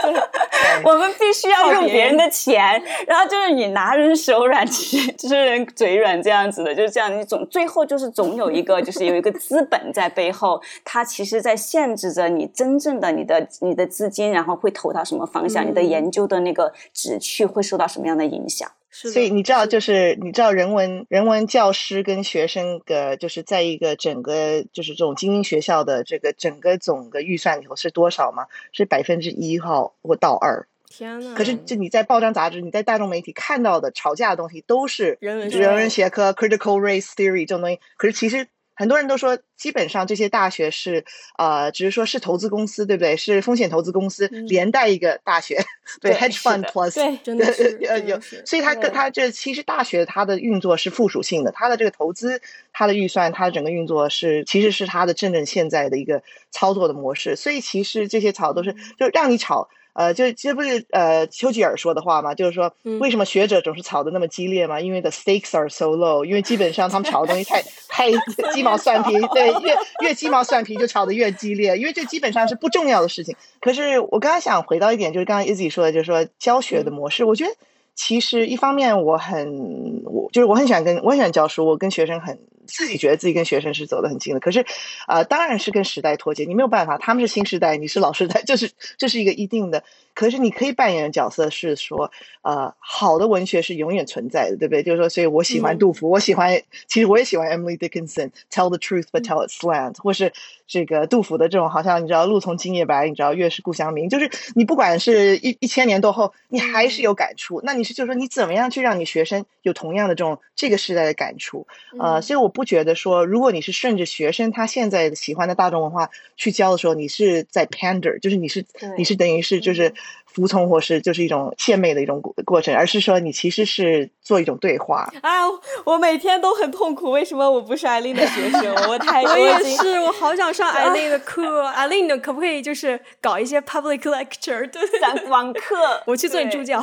我们必须要用别人的钱，然后就是你拿人手软，吃吃人嘴软这样子的，就是这样，你总最后就是总有一个就是有一个资本在背后，它其实在限制着你真正的你的你的资金，然后会投到什么方向，你的研究的那个旨趣会受到什么样的影响。是所以你知道，就是你知道人文人文教师跟学生的，就是在一个整个就是这种精英学校的这个整个总的预算里头是多少吗？是百分之一号或到二。天呐，可是就你在报章杂志、你在大众媒体看到的吵架的东西，都是人文人文学科、critical race theory 这种东西。可是其实很多人都说，基本上这些大学是呃，只是说是投资公司，对不对？是风险投资公司连带一个大学，对对 hedge fund plus 对，真的是，呃有是，所以它对跟它这其实大学它的运作是附属性的，它的这个投资、它的预算、它的整个运作是其实是它的真正现在的一个操作的模式。所以其实这些吵都是就让你吵。呃，就这不是呃丘吉尔说的话嘛？就是说，为什么学者总是吵得那么激烈吗？因为 the stakes are so low，因为基本上他们吵的东西太 太鸡毛蒜皮，对，越越鸡毛蒜皮就吵得越激烈，因为这基本上是不重要的事情。可是我刚刚想回到一点，就是刚刚 Izzy 说的，就是说教学的模式，我觉得其实一方面我很我就是我很喜欢跟我很喜欢教书，我跟学生很自己觉得自己跟学生是走得很近的。可是呃，当然是跟时代脱节，你没有办法，他们是新时代，你是老时代，这是这是一个一定的。可是你可以扮演的角色是说，呃，好的文学是永远存在的，对不对？就是说，所以我喜欢杜甫，我喜欢，其实我也喜欢 Emily Dickinson，Tell the truth but tell it slant，、或是这个杜甫的这种，好像你知道“路从今夜白”，你知道“月是故乡明”，就是你不管是一一千年多后，你还是有感触。那你是就是说，你怎么样去让你学生有同样的这种这个时代的感触？呃，所以我不觉得说，如果你是顺着学生他现在喜欢的大众文化去教的时候，你是在 pander，就是你是你是等于是就是服从或是就是一种献媚的一种过过程，而是说你其实是做一种对话。啊，我每天都很痛苦，为什么我不是艾琳的学生？我太我也是，我好想上 艾琳的课。艾琳，你可不可以就是搞一些 public lecture？对，上 网课，我去做你助。教。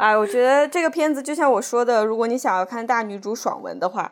哎，我觉得这个片子就像我说的，如果你想要看大女主爽文的话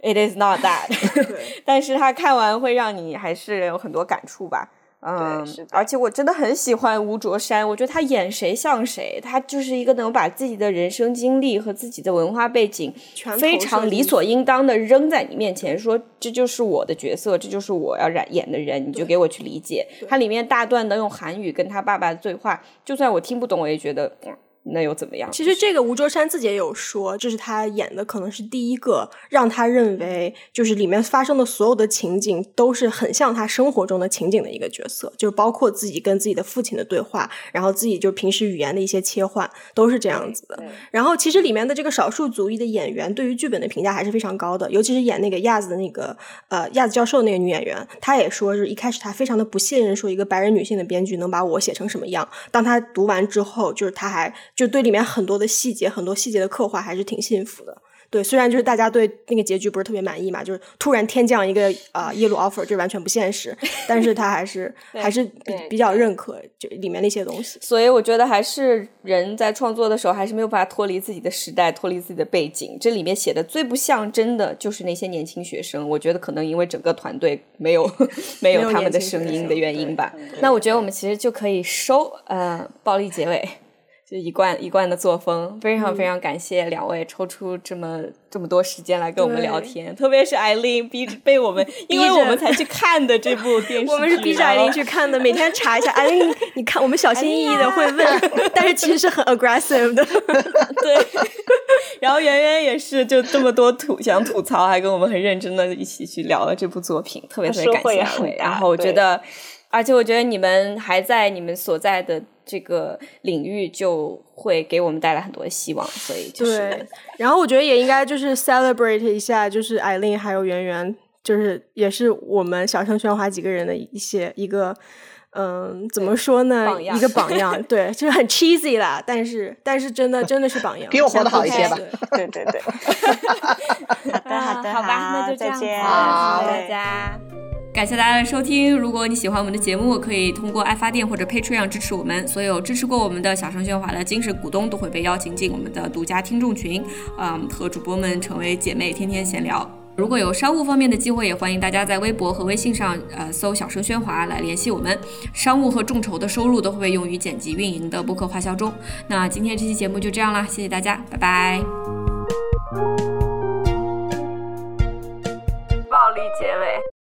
，it is not that 但是他看完会让你还是有很多感触吧。嗯，而且我真的很喜欢吴卓山，我觉得他演谁像谁，他就是一个能把自己的人生经历和自己的文化背景非常理所应当的扔在你面前，说这就是我的角色，这就是我要演演的人，你就给我去理解。他里面大段的用韩语跟他爸爸的对话，就算我听不懂，我也觉得。嗯那又怎么样？其实这个吴卓山自己也有说，这是他演的可能是第一个让他认为就是里面发生的所有的情景都是很像他生活中的情景的一个角色，就是包括自己跟自己的父亲的对话，然后自己就平时语言的一些切换都是这样子的。然后其实里面的这个少数族裔的演员对于剧本的评价还是非常高的，尤其是演那个亚子的那个呃亚子教授那个女演员，她也说是一开始她非常的不信任说一个白人女性的编剧能把我写成什么样，当她读完之后，就是她还就对里面很多的细节很多细节的刻画还是挺幸福的。对，虽然就是大家对那个结局不是特别满意嘛，就是突然天降一个啊耶鲁 offer，这完全不现实，但是他还是 还是比比较认可就里面的一些东西。所以我觉得还是人在创作的时候还是没有办法脱离自己的时代，脱离自己的背景。这里面写的最不像真的就是那些年轻学生，我觉得可能因为整个团队没有 没有他们的声音的原因吧。那我觉得我们其实就可以收呃暴力结尾。就一贯一贯的作风，非常非常感谢两位抽出这么这么多时间来跟我们聊天，特别是艾琳逼被我们，因为我们才去看的这部电视，我们是逼着艾琳去看的，每天查一下艾 琳，你看我们小心翼翼的会问，但是其实是很 aggressive 的，对。然后圆圆也是就这么多吐想吐槽，还跟我们很认真的一起去聊了这部作品，特别特别感谢两位。然后我觉得，而且我觉得你们还在你们所在的。这个领域就会给我们带来很多的希望，所以对。然后我觉得也应该就是 celebrate 一下，就是艾琳还有圆圆，就是也是我们小声喧哗几个人的一些一个，嗯，怎么说呢？一个榜样，对，就是很 cheesy 啦，但是但是真的真的是榜样，比我活得好一些吧？对对对。好的好的，好吧，那就再见，好，大家。感谢大家的收听。如果你喜欢我们的节目，可以通过爱发电或者 Patreon 支持我们。所有支持过我们的小声喧哗的精神股东都会被邀请进我们的独家听众群，嗯，和主播们成为姐妹，天天闲聊。如果有商务方面的机会，也欢迎大家在微博和微信上，呃，搜“小声喧哗”来联系我们。商务和众筹的收入都会被用于剪辑运营的播客花销中。那今天这期节目就这样啦，谢谢大家，拜拜。暴力结尾。